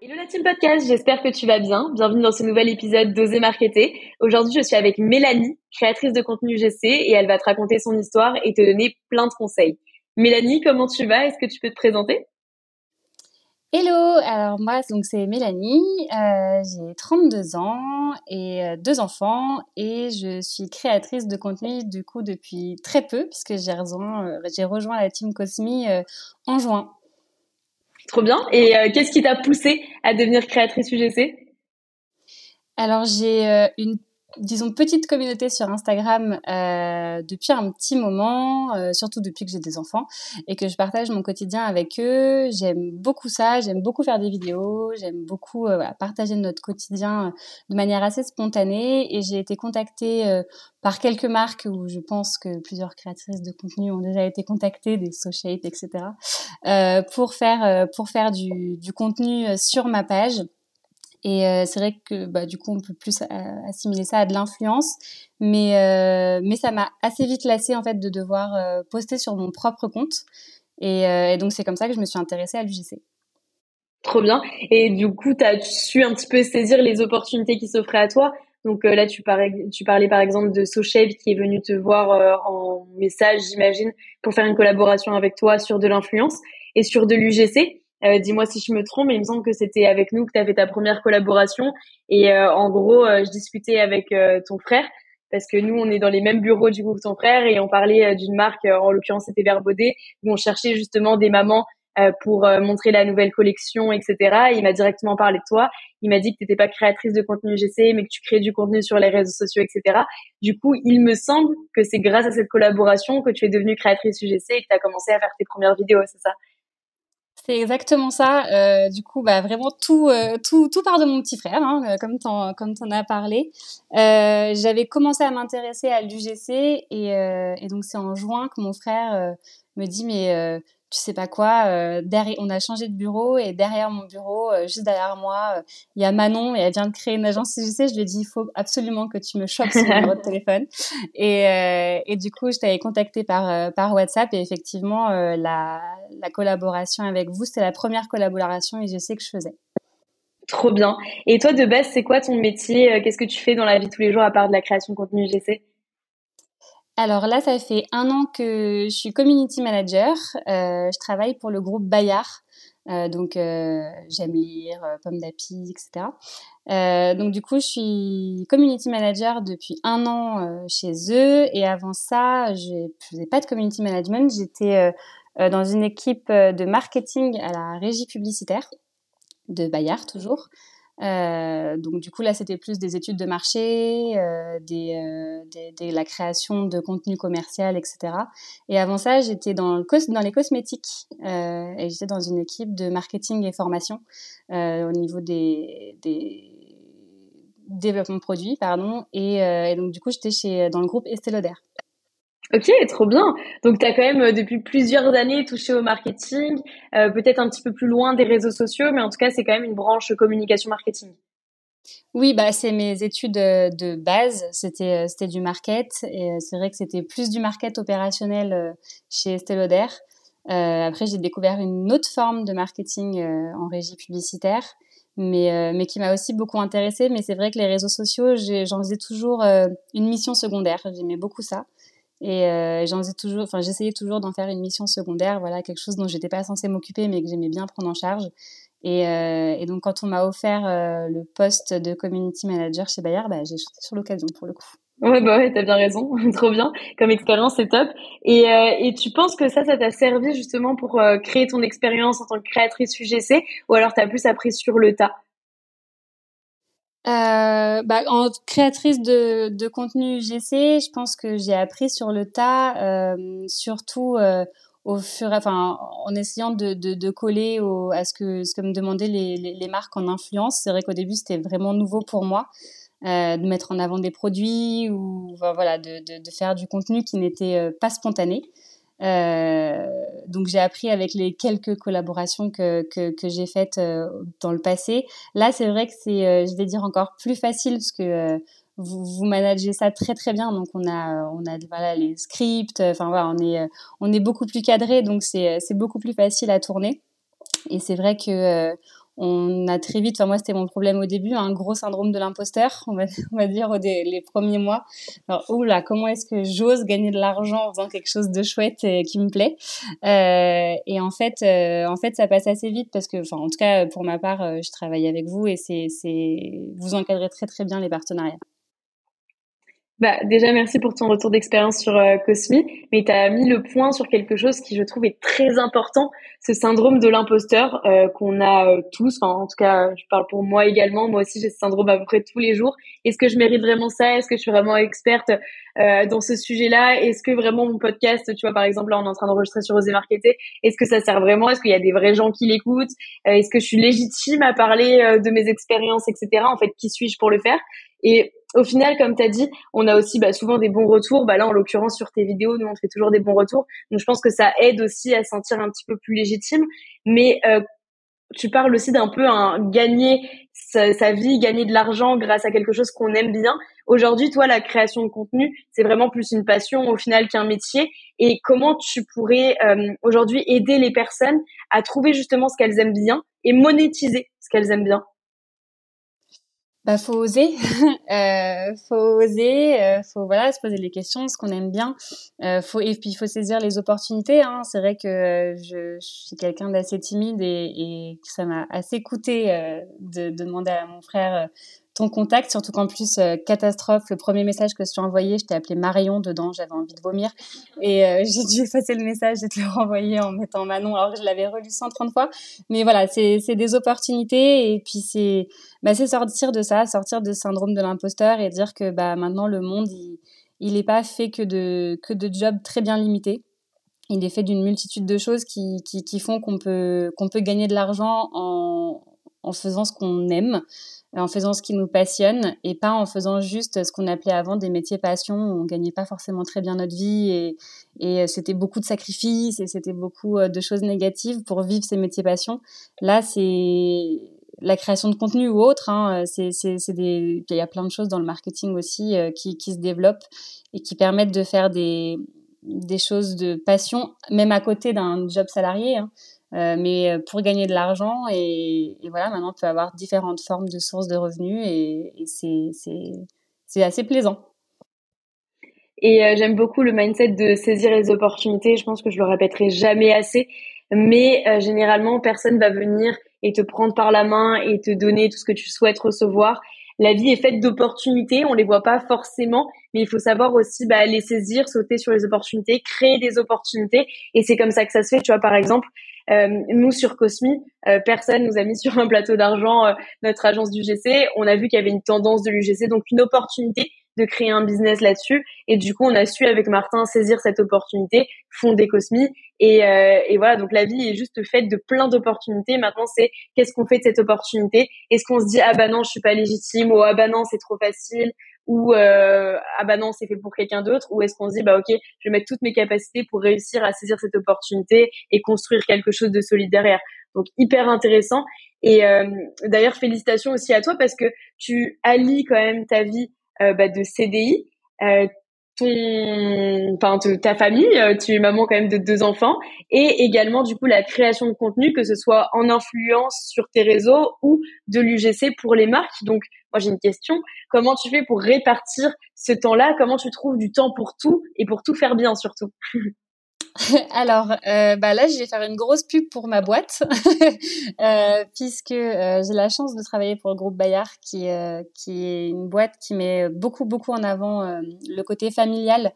Hello la team podcast, j'espère que tu vas bien. Bienvenue dans ce nouvel épisode d'Oser Marketer. Aujourd'hui, je suis avec Mélanie, créatrice de contenu UGC, et elle va te raconter son histoire et te donner plein de conseils. Mélanie, comment tu vas? Est-ce que tu peux te présenter? Hello, alors moi donc c'est Mélanie, euh, j'ai 32 ans et euh, deux enfants et je suis créatrice de contenu du coup depuis très peu puisque j'ai rejoint, euh, rejoint la team Cosmi en juin. Trop bien. Et qu'est-ce qui t'a poussé à devenir créatrice UGC Alors j'ai une disons, petite communauté sur Instagram euh, depuis un petit moment, euh, surtout depuis que j'ai des enfants et que je partage mon quotidien avec eux. J'aime beaucoup ça, j'aime beaucoup faire des vidéos, j'aime beaucoup euh, partager notre quotidien de manière assez spontanée et j'ai été contactée par quelques marques où je pense que plusieurs créatrices de contenu ont déjà été contactées, des SoShape, etc., pour faire, pour faire du, du contenu sur ma page. Et euh, c'est vrai que bah, du coup, on peut plus euh, assimiler ça à de l'influence, mais euh, mais ça m'a assez vite lassé en fait de devoir poster sur mon propre compte. Et, donc c'est comme ça que je me suis intéressée à l'UGC. Trop bien. Et du coup, tu as su un petit peu saisir les opportunités qui s'offraient à toi. Donc là, tu parlais, tu parlais par exemple de SoShape qui est venu te voir en message, j'imagine, pour faire une collaboration avec toi sur de l'influence et sur de l'UGC. Euh, dis-moi si je me trompe, mais il me semble que c'était avec nous que tu fait ta première collaboration. Et euh, en gros, euh, je discutais avec ton frère parce que nous, on est dans les mêmes bureaux du que ton frère et on parlait d'une marque, en l'occurrence c'était Verbaudet, où on cherchait justement des mamans pour montrer la nouvelle collection, etc. Et il m'a directement parlé de toi. Il m'a dit que tu n'étais pas créatrice de contenu GC, mais que tu crées du contenu sur les réseaux sociaux, etc. Du coup, il me semble que c'est grâce à cette collaboration que tu es devenue créatrice UGC et que tu as commencé à faire tes premières vidéos, c'est ça? C'est exactement ça. Euh, du coup, bah vraiment tout, euh, tout, part de mon petit frère, hein, comme t'en, comme t'en as parlé. Euh, j'avais commencé à m'intéresser à l'UGC et, et donc c'est en juin que mon frère me dit mais tu sais pas quoi, euh, derrière, on a changé de bureau et derrière mon bureau, euh, juste derrière moi, euh, il y a Manon et elle vient de créer une agence sais, Je lui ai dit, il faut absolument que tu me chopes son numéro de téléphone. Et, et du coup, je t'avais contacté par, par WhatsApp et effectivement, la, la collaboration avec vous, c'était la première collaboration et je sais que je faisais. Trop bien. Et toi, de base, c'est quoi ton métier? Qu'est-ce que tu fais dans la vie tous les jours à part de la création de contenu GC alors là, ça fait un an que je suis community manager. Euh, je travaille pour le groupe Bayard. Euh, donc euh, j'aime lire, Pomme d'Api, etc. donc du coup, je suis community manager depuis un an chez eux. Et avant ça, je faisais pas de community management. J'étais dans une équipe de marketing à la régie publicitaire de Bayard toujours. Euh, donc du coup là c'était plus des études de marché, euh, des, euh, des, des, la création de contenu commercial, etc. Et avant ça j'étais dans, le dans les cosmétiques euh, et j'étais dans une équipe de marketing et formation euh, au niveau des, des développement de produits pardon et, et donc du coup j'étais chez dans le groupe Estée Lauder. Ok, trop bien. Donc, tu as quand même euh, depuis plusieurs années touché au marketing, euh, peut-être un petit peu plus loin des réseaux sociaux, mais en tout cas, c'est quand même une branche communication marketing. Oui, bah c'est mes études euh, de base, c'était c'était du market et c'est vrai que c'était plus du market opérationnel chez Estée Lauder. après, j'ai découvert une autre forme de marketing en régie publicitaire, mais mais qui m'a aussi beaucoup intéressée. Mais c'est vrai que les réseaux sociaux, j'en faisais toujours une mission secondaire. J'aimais beaucoup ça. Et euh, j'en toujours, enfin, j'essayais toujours d'en faire une mission secondaire, voilà, quelque chose dont j'étais pas censée m'occuper, mais que j'aimais bien prendre en charge. Et, euh, et donc, quand on m'a offert euh, le poste de community manager chez Bayard, bah, j'ai sauté sur l'occasion pour le coup. Ouais, bah ouais, t'as bien raison, trop bien. Comme expérience, c'est top. Et, euh, et tu penses que ça, ça t'a servi justement pour euh, créer ton expérience en tant que créatrice UGC, ou alors t'as plus appris sur le tas? Euh, bah, en créatrice de, contenu GC, je pense que j'ai appris sur le tas, euh, surtout euh, au fur, enfin, en essayant de, coller à ce que, ce que me demandaient les, marques en influence. C'est vrai qu'au début, c'était vraiment nouveau pour moi. de mettre en avant des produits ou voilà, de faire du contenu qui n'était pas spontané. Euh, donc j'ai appris avec les quelques collaborations que, que, que j'ai faites euh, dans le passé. Là, c'est vrai que c'est, euh, je vais dire, encore plus facile parce que vous, vous managez ça très très bien. Donc on a, on a voilà, les scripts, enfin voilà, on est, on est beaucoup plus cadré, donc c'est, c'est beaucoup plus facile à tourner. Et c'est vrai que on a très vite, enfin moi c'était mon problème au début, un gros syndrome de l'imposteur, on va, on va dire les premiers mois. Alors oula, comment est-ce que j'ose gagner de l'argent en faisant quelque chose de chouette et qui me plaît? Euh, Et en fait, euh, en fait ça passe assez vite parce que, enfin en tout cas pour ma part, euh, je travaille avec vous et c'est, c'est vous encadrez très très bien les partenariats. Bah, déjà, merci pour ton retour d'expérience sur euh, Cosmi, mais tu as mis le point sur quelque chose qui, je trouve, est très important, ce syndrome de l'imposteur euh, qu'on a euh, tous, enfin, en tout cas, je parle pour moi également, moi aussi j'ai ce syndrome à peu près tous les jours. Est-ce que je mérite vraiment ça? Est-ce que je suis vraiment experte dans ce sujet-là? Est-ce que vraiment mon podcast, tu vois, par exemple, là, on est en train d'enregistrer sur Oser Marketer, est-ce que ça sert vraiment? Est-ce qu'il y a des vrais gens qui l'écoutent? Est-ce que je suis légitime à parler de mes expériences, etc. En fait, qui suis-je pour le faire? Et au final, comme tu as dit, on a aussi bah, souvent des bons retours. Bah, là, en l'occurrence, sur tes vidéos, nous, on fait toujours des bons retours. Donc, je pense que ça aide aussi à sentir un petit peu plus légitime. Mais euh, tu parles aussi d'un peu un gagner sa, vie, gagner de l'argent grâce à quelque chose qu'on aime bien. Aujourd'hui, toi, la création de contenu, c'est vraiment plus une passion au final qu'un métier. Et comment tu pourrais euh, aujourd'hui aider les personnes à trouver justement ce qu'elles aiment bien et monétiser ce qu'elles aiment bien? Bah, faut oser, euh, faut oser, euh, faut voilà se poser les questions, ce qu'on aime bien, euh, faut et puis il faut saisir les opportunités. Hein. C'est vrai que euh, je, suis quelqu'un d'assez timide et, ça m'a assez coûté euh, de, demander à mon frère ton contact, surtout qu'en plus, euh, catastrophe, le premier message que je t'ai envoyé, je t'ai appelé Marion dedans, j'avais envie de vomir. Et euh, j'ai dû effacer le message et te le renvoyer en mettant Manon, alors que je l'avais relu 130 fois. Mais voilà, c'est des opportunités et puis c'est bah, sortir de ça, sortir de syndrome de l'imposteur et dire que bah, maintenant le monde, il n'est pas fait que de, que de jobs très bien limités. Il est fait d'une multitude de choses qui, qui, qui font qu'on peut, qu'on peut gagner de l'argent en, en faisant ce qu'on aime en faisant ce qui nous passionne et pas en faisant juste ce qu'on appelait avant des métiers passion on gagnait pas forcément très bien notre vie et, et c'était beaucoup de sacrifices et c'était beaucoup euh, de choses négatives pour vivre ces métiers passion. Là, c'est la création de contenu ou autre. Hein, c'est, des, il y a plein de choses dans le marketing aussi euh, qui, qui se développent et qui permettent de faire des, des choses de passion, même à côté d'un job salarié. Hein. Euh, mais euh, pour gagner de l'argent et, et, voilà, maintenant on peut avoir différentes formes de sources de revenus et, et c'est assez plaisant. Et euh, j'aime beaucoup le mindset de saisir les opportunités. Je pense que je le répéterai jamais assez. Mais généralement, personne va venir et te prendre par la main et te donner tout ce que tu souhaites recevoir. La vie est faite d'opportunités, on les voit pas forcément, mais il faut savoir aussi bah, les saisir, sauter sur les opportunités, créer des opportunités. Et c'est comme ça que ça se fait. Tu vois, par exemple, euh, nous sur Cosmi, euh, personne nous a mis sur un plateau d'argent euh, notre agence du GC. On a vu qu'il y avait une tendance de l'UGC, donc une opportunité de créer un business là-dessus. Et du coup, on a su avec Martin saisir cette opportunité, fonder Cosmi. Et, euh, et voilà, donc la vie est juste faite de plein d'opportunités. Maintenant, c'est qu'est-ce qu'on fait de cette opportunité? Est-ce qu'on se dit ah bah non, je suis pas légitime ou ah bah non, c'est trop facile ou euh, ah bah non c'est fait pour quelqu'un d'autre ou est-ce qu'on se dit bah ok je vais mettre toutes mes capacités pour réussir à saisir cette opportunité et construire quelque chose de solide derrière. Donc hyper intéressant. Et euh, d'ailleurs félicitations aussi à toi parce que tu allies quand même ta vie euh, bah, de CDI euh, ton, enfin ta famille, euh, tu es maman quand même de deux enfants, et également du coup la création de contenu, que ce soit en influence sur tes réseaux ou de l'UGC pour les marques. Donc moi j'ai une question, comment tu fais pour répartir ce temps-là? Comment tu trouves du temps pour tout et pour tout faire bien surtout? Alors, euh, bah là, je vais faire une grosse pub pour ma boîte, euh, puisque euh, j'ai la chance de travailler pour le groupe Bayard, qui, qui est une boîte qui met beaucoup, beaucoup en avant le côté familial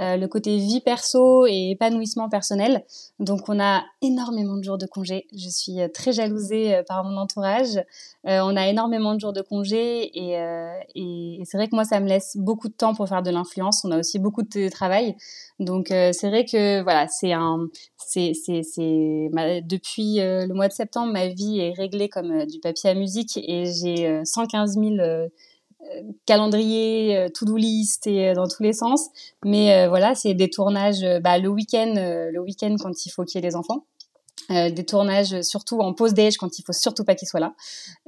euh, le côté vie perso et épanouissement personnel. Donc on a énormément de jours de congé. Je suis euh, très jalousée euh, par mon entourage. on a énormément de jours de congé et, et, c'est vrai que moi ça me laisse beaucoup de temps pour faire de l'influence. On a aussi beaucoup de télétravail. Donc c'est vrai que voilà, c'est un c'est c'est c'est depuis le mois de septembre ma vie est réglée comme du papier à musique et j'ai 115 000 calendrier, to-do list et dans tous les sens. Mais voilà, c'est des tournages bah, le week-end, le week-end quand il faut qu'il y ait les enfants. Euh, des tournages surtout en pause déj quand il faut surtout pas qu'il soit là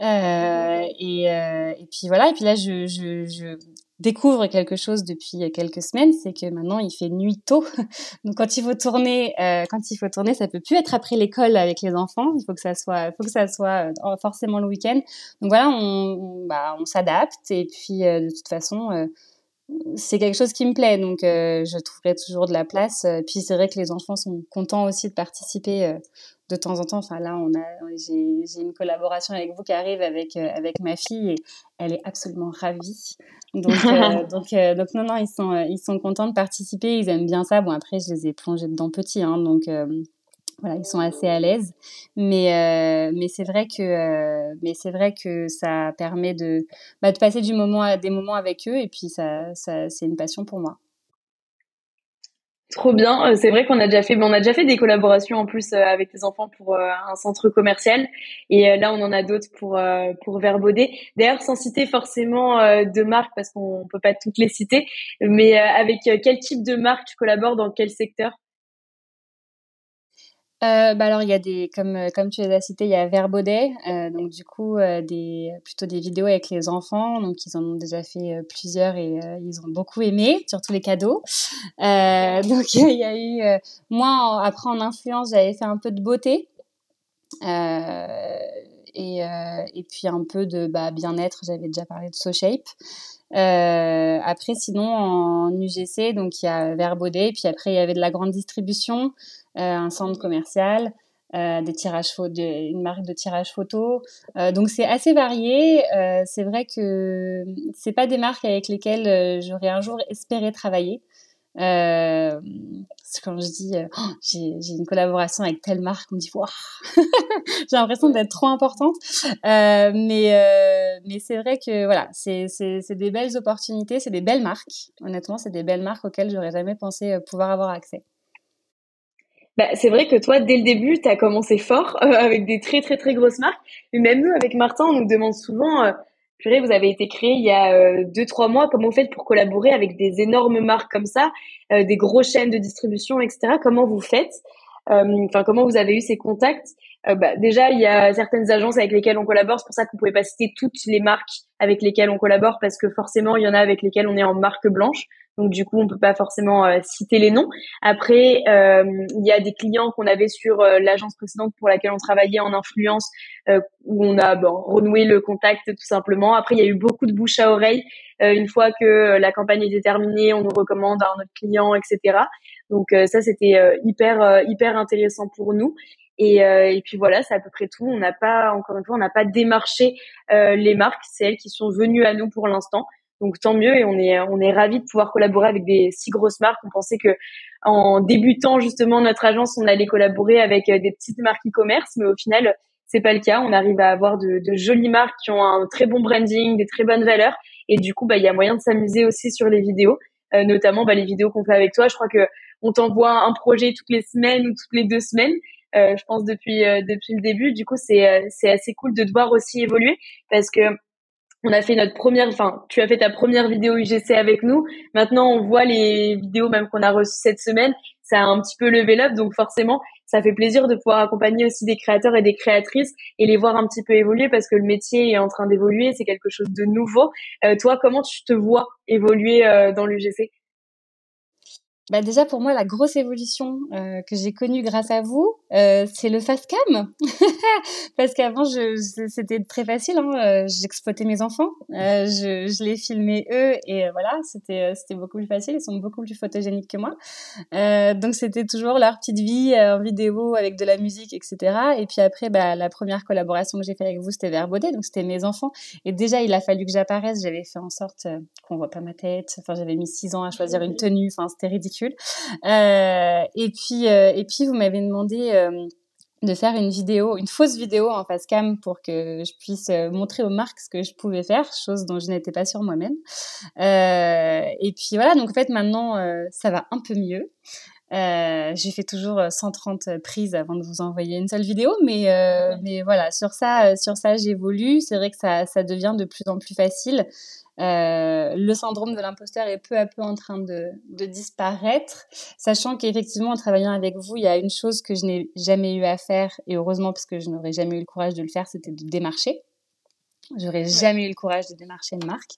euh, et, euh, et, puis voilà et puis là je, je, je, découvre quelque chose depuis quelques semaines c'est que maintenant il fait nuit tôt. Donc quand il faut tourner euh, quand il faut tourner ça peut plus être après l'école avec les enfants. Il faut que ça soit faut que ça soit euh, forcément le week-end. Donc voilà on, bah, on s'adapte. Et puis de toute façon c'est quelque chose qui me plaît, donc euh, je trouverai toujours de la place. Euh, puis c'est vrai que les enfants sont contents aussi de participer euh, de temps en temps. Enfin là, on a, j'ai, une collaboration avec vous qui arrive avec avec ma fille et elle est absolument ravie. Donc donc donc non non, ils sont ils sont contents de participer, ils aiment bien ça. Bon après, je les ai plongés dedans petits, hein, donc voilà, ils sont assez à l'aise, mais euh, mais c'est vrai que euh, mais c'est vrai que ça permet de bah, de passer du moment à des moments avec eux et puis ça, ça c'est une passion pour moi. Trop bien. Euh, c'est vrai qu'on a déjà fait, on a déjà fait des collaborations en plus avec les enfants pour un centre commercial. Et là, on en a d'autres pour pour Verbaudet. D'ailleurs, sans citer forcément de marques parce qu'on peut pas toutes les citer, mais avec quel type de marque tu collabores dans quel secteur? Euh, bah alors il y a des comme euh, comme tu les as cités il y a Verbaudet euh, donc du coup euh, des plutôt des vidéos avec les enfants. Donc ils en ont déjà fait plusieurs et ils ont beaucoup aimé surtout les cadeaux. Donc il y a eu moi après en influence j'avais fait un peu de beauté. Et et puis un peu de bah, bien-être. J'avais déjà parlé de SoShape euh, après, sinon, en UGC, donc il y a Verbaudet, puis après, il y avait de la grande distribution, un centre commercial, euh, des tirages de, une marque de tirage photo. Euh, donc c'est assez varié. Euh, c'est vrai que c'est pas des marques avec lesquelles euh, j'aurais un jour espéré travailler. Euh, quand je dis oh, j'ai une collaboration avec telle marque, on me dit waouh, j'ai l'impression d'être trop importante. Euh, mais mais c'est vrai que voilà, c'est des belles opportunités, c'est des belles marques. Honnêtement, c'est des belles marques auxquelles j'aurais jamais pensé pouvoir avoir accès. Bah, c'est vrai que toi, dès le début, tu as commencé fort euh, avec des très très très grosses marques. Mais même nous, avec Martin, on nous demande souvent, euh, purée, vous avez été créé il y a euh, deux trois mois. Comment vous faites pour collaborer avec des énormes marques comme ça, euh, des grosses chaînes de distribution, etc. Comment vous faites? Enfin, comment vous avez eu ces contacts? Bah, Déjà, il y a certaines agences avec lesquelles on collabore. C'est pour ça qu'on pouvait pas citer toutes les marques avec lesquelles on collabore parce que forcément, il y en a avec lesquelles on est en marque blanche. Donc du coup, on peut pas forcément euh, citer les noms. Après, euh, il y a des clients qu'on avait sur euh, l'agence précédente pour laquelle on travaillait en influence, où on a bon, renoué le contact tout simplement. Après, il y a eu beaucoup de bouche à oreille. une fois que la campagne était terminée, on nous recommande à un autre client, etc. Donc ça, c'était hyper hyper intéressant pour nous. Et, et, puis voilà, c'est à peu près tout. On n'a pas, encore une fois, on n'a pas démarché les marques. C'est elles qui sont venues à nous pour l'instant. Donc tant mieux et on est on est ravis de pouvoir collaborer avec des si grosses marques. On pensait que en débutant justement notre agence, on allait collaborer avec euh, des petites marques e-commerce, mais au final c'est pas le cas. On arrive à avoir de, de, jolies marques qui ont un très bon branding, des très bonnes valeurs et du coup bah il y a moyen de s'amuser aussi sur les vidéos, euh, notamment bah, les vidéos qu'on fait avec toi. Je crois que on t'envoie un projet toutes les semaines ou toutes les deux semaines. Euh, je pense depuis euh, depuis le début. Du coup c'est c'est assez cool de devoir aussi évoluer parce que on a fait notre première, enfin, tu as fait ta première vidéo UGC avec nous. Maintenant, on voit les vidéos même qu'on a reçues cette semaine. Ça a un petit peu levé up, donc forcément, ça fait plaisir de pouvoir accompagner aussi des créateurs et des créatrices et les voir un petit peu évoluer parce que le métier est en train d'évoluer, c'est quelque chose de nouveau. Euh, toi, comment tu te vois évoluer euh, dans l'UGC bah déjà pour moi la grosse évolution euh, que j'ai connue grâce à vous, euh, c'est le fast cam. Parce qu'avant je, c'était très facile, hein, euh, j'exploitais mes enfants, je, je les filmais eux et voilà c'était c'était beaucoup plus facile, ils sont beaucoup plus photogéniques que moi. donc c'était toujours leur petite vie en vidéo avec de la musique etc. Et puis après bah, la première collaboration que j'ai fait avec vous c'était Verbaudet, donc c'était mes enfants. Et déjà il a fallu que j'apparaisse, j'avais fait en sorte qu'on voit pas ma tête, enfin j'avais mis six ans à choisir une tenue, enfin c'était ridicule euh, et puis, euh, et puis vous m'avez demandé euh, de faire une vidéo, une fausse vidéo en face cam pour que je puisse montrer aux marques ce que je pouvais faire, chose dont je n'étais pas sûre moi-même. et puis voilà, donc en fait maintenant ça va un peu mieux. Euh, j'ai fait toujours 130 prises avant de vous envoyer une seule vidéo, mais mais voilà sur ça sur ça j'évolue. C'est vrai que ça ça devient de plus en plus facile. Le syndrome de l'imposteur est peu à peu en train de, de disparaître, sachant qu'effectivement, en travaillant avec vous, il y a une chose que je n'ai jamais eu à faire, et heureusement parce que je n'aurais jamais eu le courage de le faire, c'était de démarcher. J'aurais jamais eu le courage de démarcher une marque.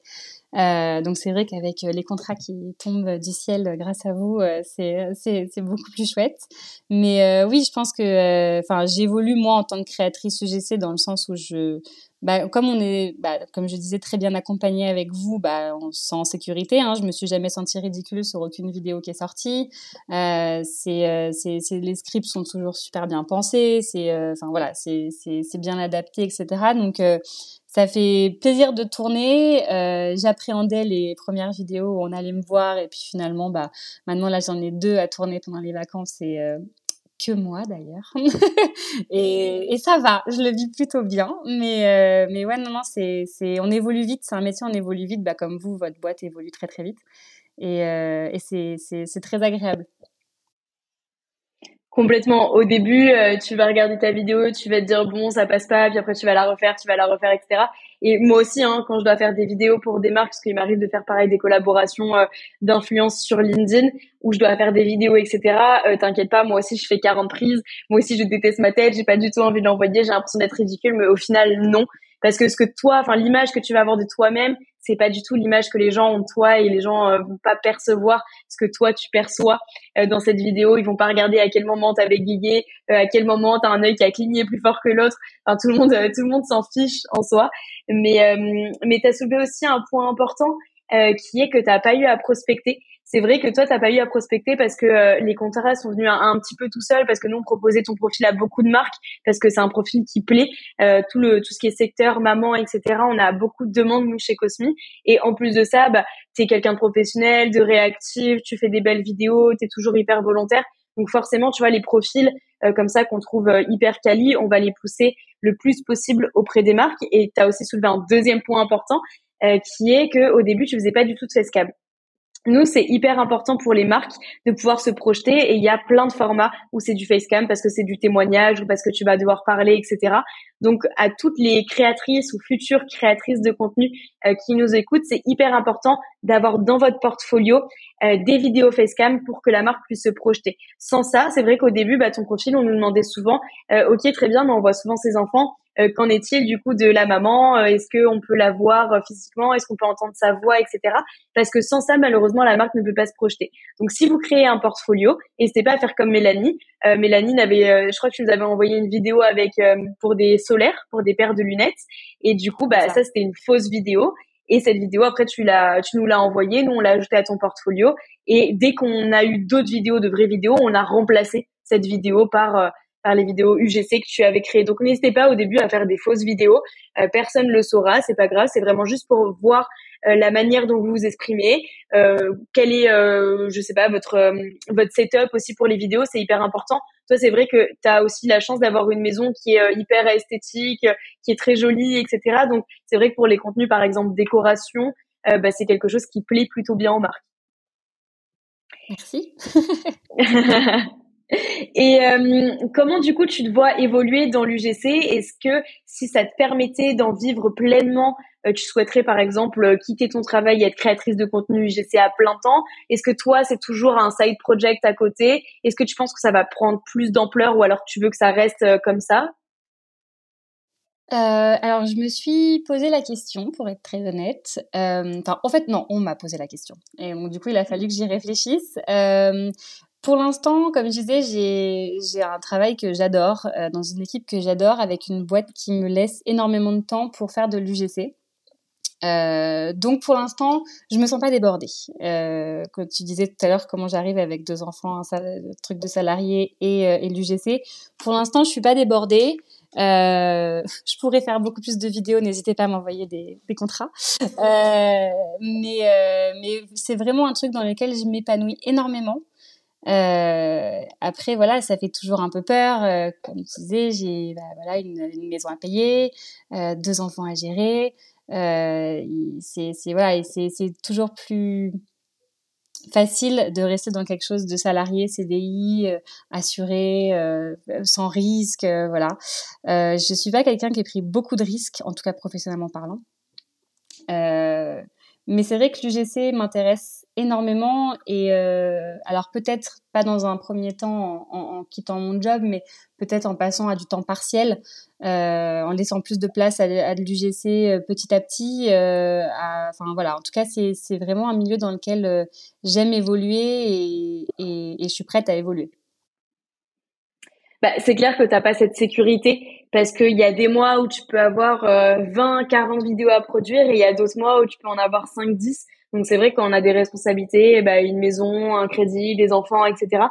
Euh, donc c'est vrai qu'avec euh, les contrats qui tombent du ciel euh, grâce à vous, c'est c'est beaucoup plus chouette. Mais oui, je pense que enfin j'évolue moi en tant que créatrice UGC dans le sens où je bah, comme on est, bah, comme je disais, très bien accompagné avec vous, bah, on se sent en sécurité. Hein. Je me suis jamais sentie ridicule sur aucune vidéo qui est sortie. Euh, c'est, c'est, les scripts sont toujours super bien pensés. C'est, enfin voilà, c'est, c'est, c'est bien adapté, etc. Donc ça fait plaisir de tourner. Euh, J'appréhendais les premières vidéos où on allait me voir et puis finalement, bah, maintenant là j'en ai deux à tourner pendant les vacances et euh, que moi d'ailleurs. et, et, ça va, je le vis plutôt bien. Mais, euh, mais ouais, non, non, c'est, c'est, on évolue vite, c'est un métier, on évolue vite, bah, comme vous, votre boîte évolue très très vite. Et, euh, et c'est, c'est, c'est très agréable. Complètement. Au début, euh, tu vas regarder ta vidéo, tu vas te dire bon, ça passe pas, puis après tu vas la refaire, tu vas la refaire, etc. Et moi aussi, hein, quand je dois faire des vidéos pour des marques, parce qu'il m'arrive de faire pareil des collaborations euh, d'influence sur LinkedIn, où je dois faire des vidéos, etc. Euh, T'inquiète pas, moi aussi je fais 40 prises. Moi aussi je déteste ma tête, j'ai pas du tout envie de l'envoyer, j'ai l'impression d'être ridicule, mais au final non, parce que ce que toi, enfin l'image que tu vas avoir de toi-même, c'est pas du tout l'image que les gens ont de toi et les gens euh, vont pas percevoir ce que toi tu perçois euh, dans cette vidéo. Ils vont pas regarder à quel moment t'as bégayé, euh, à quel moment t'as un œil qui a cligné plus fort que l'autre. Enfin, tout le monde, tout le monde s'en fiche en soi. Mais mais t'as soulevé aussi un point important qui est que t'as pas eu à prospecter c'est vrai que toi, t'as pas eu à prospecter parce que euh, les contrats sont venus un, petit peu tout seuls, parce que nous, on proposait ton profil à beaucoup de marques, parce que c'est un profil qui plaît. Euh, tout le tout ce qui est secteur, maman, etc. On a beaucoup de demandes, nous, chez Cosmi. Et en plus de ça, bah, tu es quelqu'un de professionnel, de réactif, tu fais des belles vidéos, tu es toujours hyper volontaire. Donc forcément, tu vois, les profils euh, comme ça qu'on trouve hyper quali, on va les pousser le plus possible auprès des marques. Et tu as aussi soulevé un deuxième point important, qui est que au début, tu faisais pas du tout de facecam. Nous, c'est hyper important pour les marques de pouvoir se projeter et il y a plein de formats où c'est du facecam parce que c'est du témoignage ou parce que tu vas devoir parler, etc. Donc, à toutes les créatrices ou futures créatrices de contenu euh, qui nous écoutent, c'est hyper important d'avoir dans votre portfolio euh, des vidéos facecam pour que la marque puisse se projeter. Sans ça, c'est vrai qu'au début, bah, ton profil, on nous demandait souvent, euh, ok, très bien, mais on voit souvent ses enfants euh, qu'en est-il du coup de la maman? Euh, Est-ce qu'on peut la voir euh, physiquement? Est-ce qu'on peut entendre sa voix, etc. Parce que sans ça, malheureusement, la marque ne peut pas se projeter. Donc, si vous créez un portfolio, n'hésitez pas à faire comme Mélanie. Mélanie avait, je crois que tu nous avais envoyé une vidéo avec pour des solaires, pour des paires de lunettes, et du coup, bah ça, c'était une fausse vidéo. Et cette vidéo, après, tu l'as, tu nous l'as envoyée, nous on l'a ajoutée à ton portfolio. Et dès qu'on a eu d'autres vidéos, de vraies vidéos, on a remplacé cette vidéo par par les vidéos UGC que tu avais créées. Donc n'hésitez pas au début à faire des fausses vidéos. Euh, personne le saura, c'est pas grave. C'est vraiment juste pour voir euh, la manière dont vous vous exprimez, euh, quel est, euh, je sais pas, votre euh, votre setup aussi pour les vidéos, c'est hyper important. Toi, c'est vrai que tu as aussi la chance d'avoir une maison qui est hyper esthétique, qui est très jolie, etc. Donc c'est vrai que pour les contenus, par exemple décoration, bah, c'est quelque chose qui plaît plutôt bien aux marques. Merci. Et euh, comment du coup tu te vois évoluer dans l'UGC Est-ce que si ça te permettait d'en vivre pleinement, euh, tu souhaiterais par exemple euh, quitter ton travail et être créatrice de contenu UGC à plein temps? Est-ce que toi c'est toujours un side project à côté? Est-ce que tu penses que ça va prendre plus d'ampleur ou alors tu veux que ça reste comme ça? Alors, je me suis posé la question, pour être très honnête. Enfin, en fait, non, on m'a posé la question. Et donc, du coup, il a fallu que j'y réfléchisse. Pour l'instant, comme je disais, j'ai un travail que j'adore, euh, dans une équipe que j'adore, avec une boîte qui me laisse énormément de temps pour faire de l'UGC. Euh, donc pour l'instant, je me sens pas débordée. Euh, tu disais tout à l'heure comment j'arrive avec deux enfants, un truc de salarié et, euh, et l'UGC, pour l'instant je suis pas débordée. Euh, je pourrais faire beaucoup plus de vidéos, n'hésitez pas à m'envoyer des, des, contrats. Euh, mais mais c'est vraiment un truc dans lequel je m'épanouis énormément. Euh, après, voilà, ça fait toujours un peu peur. Euh, comme tu disais, j'ai bah, voilà, une, maison à payer, euh, deux enfants à gérer. C'est voilà, toujours plus facile de rester dans quelque chose de salarié, CDI, assuré, sans risque. voilà. je suis pas quelqu'un qui a pris beaucoup de risques, en tout cas professionnellement parlant. Mais c'est vrai que l'UGC m'intéresse énormément et euh, alors peut-être pas dans un premier temps en, quittant mon job, mais peut-être en passant à du temps partiel, euh, en laissant plus de place à, à l'UGC euh, petit à petit. Euh, enfin voilà, en tout cas c'est vraiment un milieu dans lequel euh, j'aime évoluer et, je suis prête à évoluer. Bah, c'est clair que tu n'as pas cette sécurité parce qu'il y a des mois où tu peux avoir 20, 40 vidéos à produire et il y a d'autres mois où tu peux en avoir 5, 10. Donc c'est vrai qu'on a des responsabilités, bah, une maison, un crédit, des enfants, etc.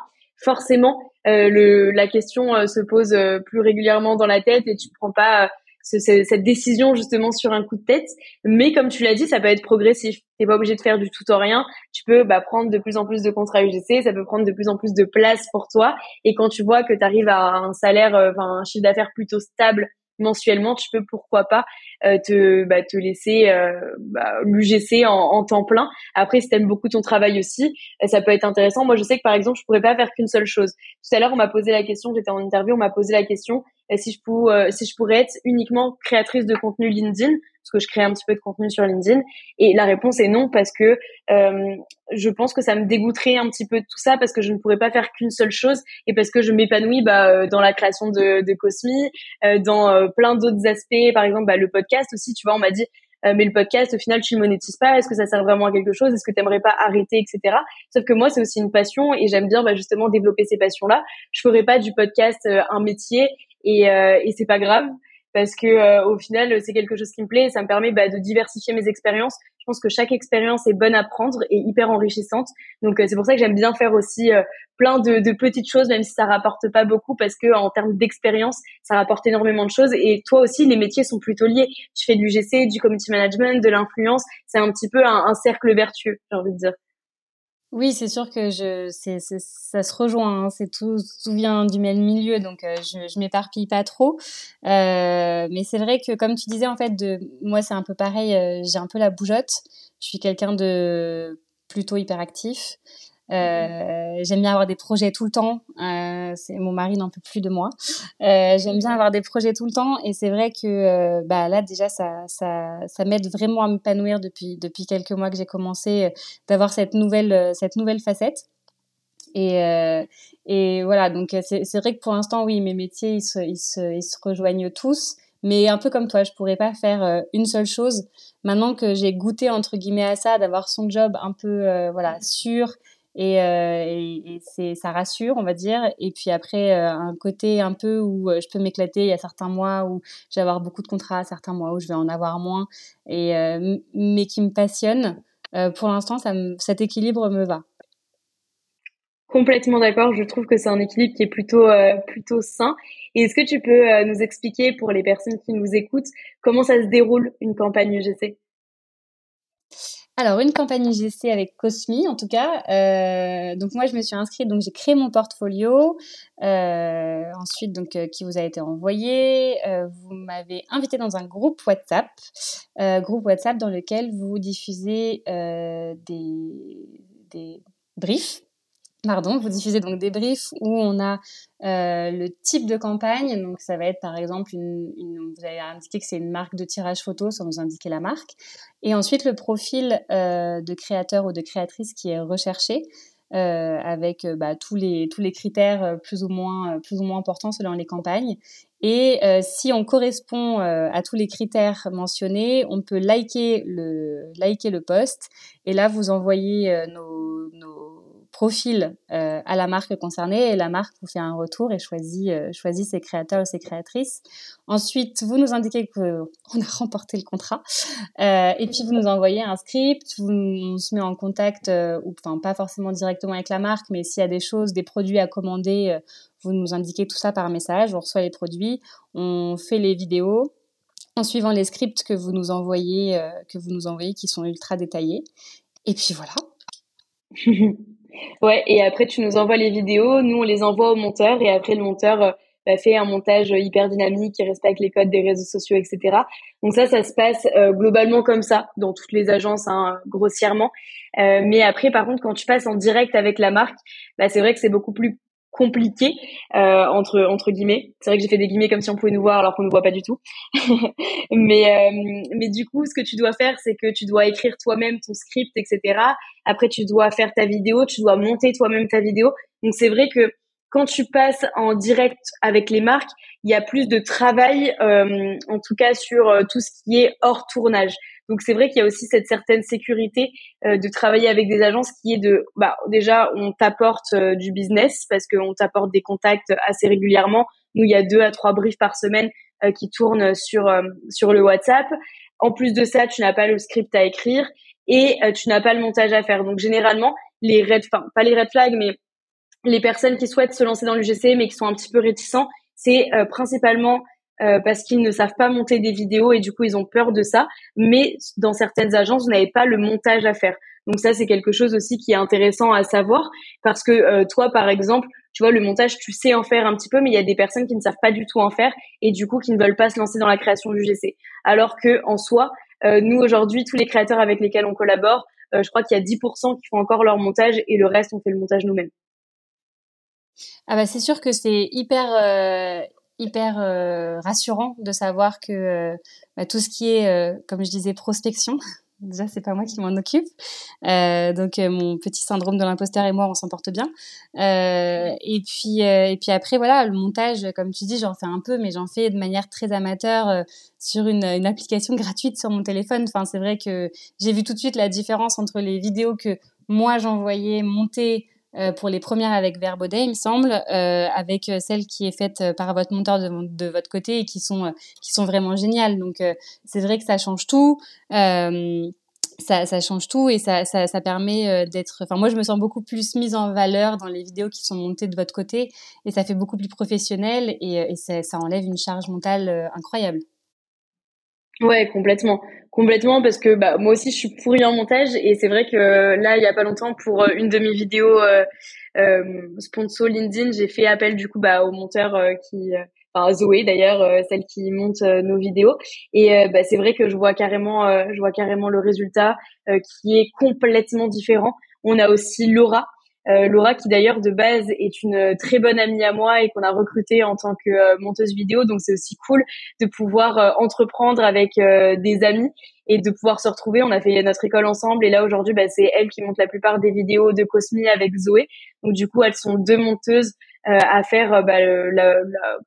Forcément, euh, le, la question euh, se pose euh, plus régulièrement dans la tête et tu prends pas cette décision justement sur un coup de tête. Mais comme tu l'as dit, ça peut être progressif. T'es pas obligé de faire du tout au rien. Tu peux bah, prendre de plus en plus de contrats UGC, ça peut prendre de plus en plus de place pour toi. Et quand tu vois que tu arrives à un salaire, enfin un chiffre d'affaires plutôt stable mensuellement, tu peux pourquoi pas euh, te bah, te laisser euh, bah, l'UGC en, en, temps plein. Après, si t'aimes beaucoup ton travail aussi, euh, ça peut être intéressant. Moi, je sais que par exemple, je pourrais pas faire qu'une seule chose. Tout à l'heure, on m'a posé la question, j'étais en interview, on m'a posé la question si je pourrais si je pourrais être uniquement créatrice de contenu LinkedIn parce que je crée un petit peu de contenu sur LinkedIn Et la réponse est non parce que euh, je pense que ça me dégoûterait un petit peu de tout ça parce que je ne pourrais pas faire qu'une seule chose et parce que je m'épanouis bah, euh, dans la création de, de Cosmi, euh, dans euh, plein d'autres aspects. Par exemple, bah, le podcast aussi, tu vois, on m'a dit mais le podcast, au final, tu le monétises pas. Est-ce que ça sert vraiment à quelque chose Est-ce que tu aimerais pas arrêter, etc. Sauf que moi, c'est aussi une passion et j'aime bien bah, justement développer ces passions-là. Je ferais pas du podcast un métier et, euh, et c'est pas grave parce que euh, au final c'est quelque chose qui me plaît et ça me permet bah, de diversifier mes expériences. Je pense que chaque expérience est bonne à prendre et hyper enrichissante. Donc euh, c'est pour ça que j'aime bien faire aussi euh, plein de, de, petites choses, même si ça rapporte pas beaucoup, parce que en termes d'expérience, ça rapporte énormément de choses. Et toi aussi, les métiers sont plutôt liés. Tu fais du GC, du community management, de l'influence. C'est un petit peu un, un cercle vertueux, j'ai envie de dire. Oui, c'est sûr que je, ça se rejoint. Hein. c'est tout, tout vient du même milieu, donc euh, je, je m'éparpille pas trop. Euh, mais c'est vrai que, comme tu disais, en fait, moi, c'est un peu pareil. Euh, j'ai un peu la bougeotte. Je suis quelqu'un de plutôt hyperactif. Euh, j'aime bien avoir des projets tout le temps. Euh, mon mari n'en peut plus de moi. Euh, j'aime bien avoir des projets tout le temps et c'est vrai que bah là déjà ça ça, ça m'aide vraiment à m'épanouir depuis depuis quelques mois que j'ai commencé d'avoir cette nouvelle cette nouvelle facette. Et, et voilà, donc c'est vrai que pour l'instant, oui, mes métiers, ils se, ils, se, ils se rejoignent tous. Mais un peu comme toi, je pourrais pas faire une seule chose. Maintenant que j'ai goûté entre guillemets à ça, d'avoir son job un peu voilà sûr, et, euh, ça rassure on va dire et puis après euh, un côté un peu où euh, je peux m'éclater il y a certains mois où je vais avoir beaucoup de contrats certains mois où je vais en avoir moins et mais qui me passionne pour l'instant cet équilibre me va Complètement d'accord. Je trouve que c'est un équilibre qui est plutôt plutôt sain. Et est-ce que tu peux nous expliquer pour les personnes qui nous écoutent comment ça se déroule une campagne UGC alors, une campagne IGC avec Cosmi, en tout cas. Euh, donc, moi, je me suis inscrite, donc j'ai créé mon portfolio. Euh, ensuite, donc, euh, qui vous a été envoyé. vous m'avez invité dans un groupe WhatsApp, groupe WhatsApp dans lequel vous diffusez des, des briefs Pardon, vous diffusez donc des briefs où on a euh, le type de campagne. Donc, ça va être par exemple, une, vous avez indiqué que c'est une marque de tirage photo sans nous indiquer la marque. Et ensuite, le profil euh, de créateur ou de créatrice qui est recherché. Euh, avec bah, tous les tous les critères plus ou moins plus ou moins importants selon les campagnes et si on correspond à tous les critères mentionnés on peut liker le liker le post et là vous envoyez nos profil euh, à la marque concernée et la marque vous fait un retour et choisit, euh, ses créateurs et ses créatrices. Ensuite, vous nous indiquez qu'on a remporté le contrat euh, et puis vous nous envoyez un script, vous, on se met en contact, ou enfin pas forcément directement avec la marque, mais s'il y a des choses, des produits à commander, vous nous indiquez tout ça par message, on reçoit les produits, on fait les vidéos en suivant les scripts que vous nous envoyez, que vous nous envoyez qui sont ultra détaillés. Et puis voilà. Ouais, et après tu nous envoies les vidéos, nous on les envoie au monteur et après le monteur euh, bah, fait un montage hyper dynamique qui respecte les codes des réseaux sociaux, etc. Donc ça, ça se passe euh, globalement comme ça dans toutes les agences, hein, grossièrement. Euh, mais après, par contre, quand tu passes en direct avec la marque, bah, c'est vrai que c'est beaucoup plus compliqué euh, entre entre guillemets. C'est vrai que j'ai fait des guillemets comme si on pouvait nous voir alors qu'on ne voit pas du tout. mais euh, mais du coup, ce que tu dois faire, c'est que tu dois écrire toi-même ton script, etc. Après, tu dois faire ta vidéo, tu dois monter toi-même ta vidéo. Donc c'est vrai que quand tu passes en direct avec les marques, il y a plus de travail, euh, en tout cas sur euh, tout ce qui est hors tournage. Donc c'est vrai qu'il y a aussi cette certaine sécurité euh, de travailler avec des agences qui est de, bah déjà on t'apporte du business parce qu'on t'apporte des contacts assez régulièrement. Nous il y a deux à trois briefs par semaine qui tournent sur sur le WhatsApp. En plus de ça, tu n'as pas le script à écrire et tu n'as pas le montage à faire. Donc généralement les red, enfin pas les red flags, mais les personnes qui souhaitent se lancer dans l'UGC mais qui sont un petit peu réticents, c'est euh, principalement euh, parce qu'ils ne savent pas monter des vidéos et du coup ils ont peur de ça. Mais dans certaines agences, vous n'avez pas le montage à faire. Donc ça c'est quelque chose aussi qui est intéressant à savoir parce que euh, toi par exemple, tu vois le montage, tu sais en faire un petit peu, mais il y a des personnes qui ne savent pas du tout en faire et du coup qui ne veulent pas se lancer dans la création du UGC. Alors que en soi, nous aujourd'hui tous les créateurs avec lesquels on collabore, je crois qu'il y a 10% qui font encore leur montage et le reste on fait le montage nous-mêmes. Ah bah c'est sûr que c'est hyper euh, hyper euh, rassurant de savoir que euh, bah, tout ce qui est comme je disais prospection déjà c'est pas moi qui m'en occupe donc mon petit syndrome de l'imposteur et moi on s'en porte bien et puis et puis après voilà le montage comme tu dis j'en fais un peu mais j'en fais de manière très amateur sur une, application gratuite sur mon téléphone. Enfin c'est vrai que j'ai vu tout de suite la différence entre les vidéos que moi j'envoyais monter euh, pour les premières avec Verbaudet, il me semble, euh, avec euh, celle qui est faite par votre monteur de, votre côté et qui sont qui sont vraiment géniales. Donc c'est vrai que ça change tout. Ça, change tout et ça, ça, permet d'être. Enfin, moi, je me sens beaucoup plus mise en valeur dans les vidéos qui sont montées de votre côté et ça fait beaucoup plus professionnel et, ça enlève une charge mentale incroyable. Ouais, complètement, complètement parce que bah moi aussi je suis pourrie en montage et c'est vrai que là il y a pas longtemps pour euh, une de mes vidéos euh, euh, sponsor LinkedIn j'ai fait appel du coup bah au monteur euh, qui enfin Zoé d'ailleurs celle qui monte nos vidéos et bah c'est vrai que je vois carrément je vois carrément le résultat qui est complètement différent. On a aussi Laura euh, Laura qui d'ailleurs de base est une très bonne amie à moi et qu'on a recrutée en tant que euh, monteuse vidéo. Donc c'est aussi cool de pouvoir euh, entreprendre avec des amis et de pouvoir se retrouver. On a fait notre école ensemble et là aujourd'hui bah, c'est elle qui monte la plupart des vidéos de Cosmi avec Zoé. Donc du coup elles sont deux monteuses à faire bah,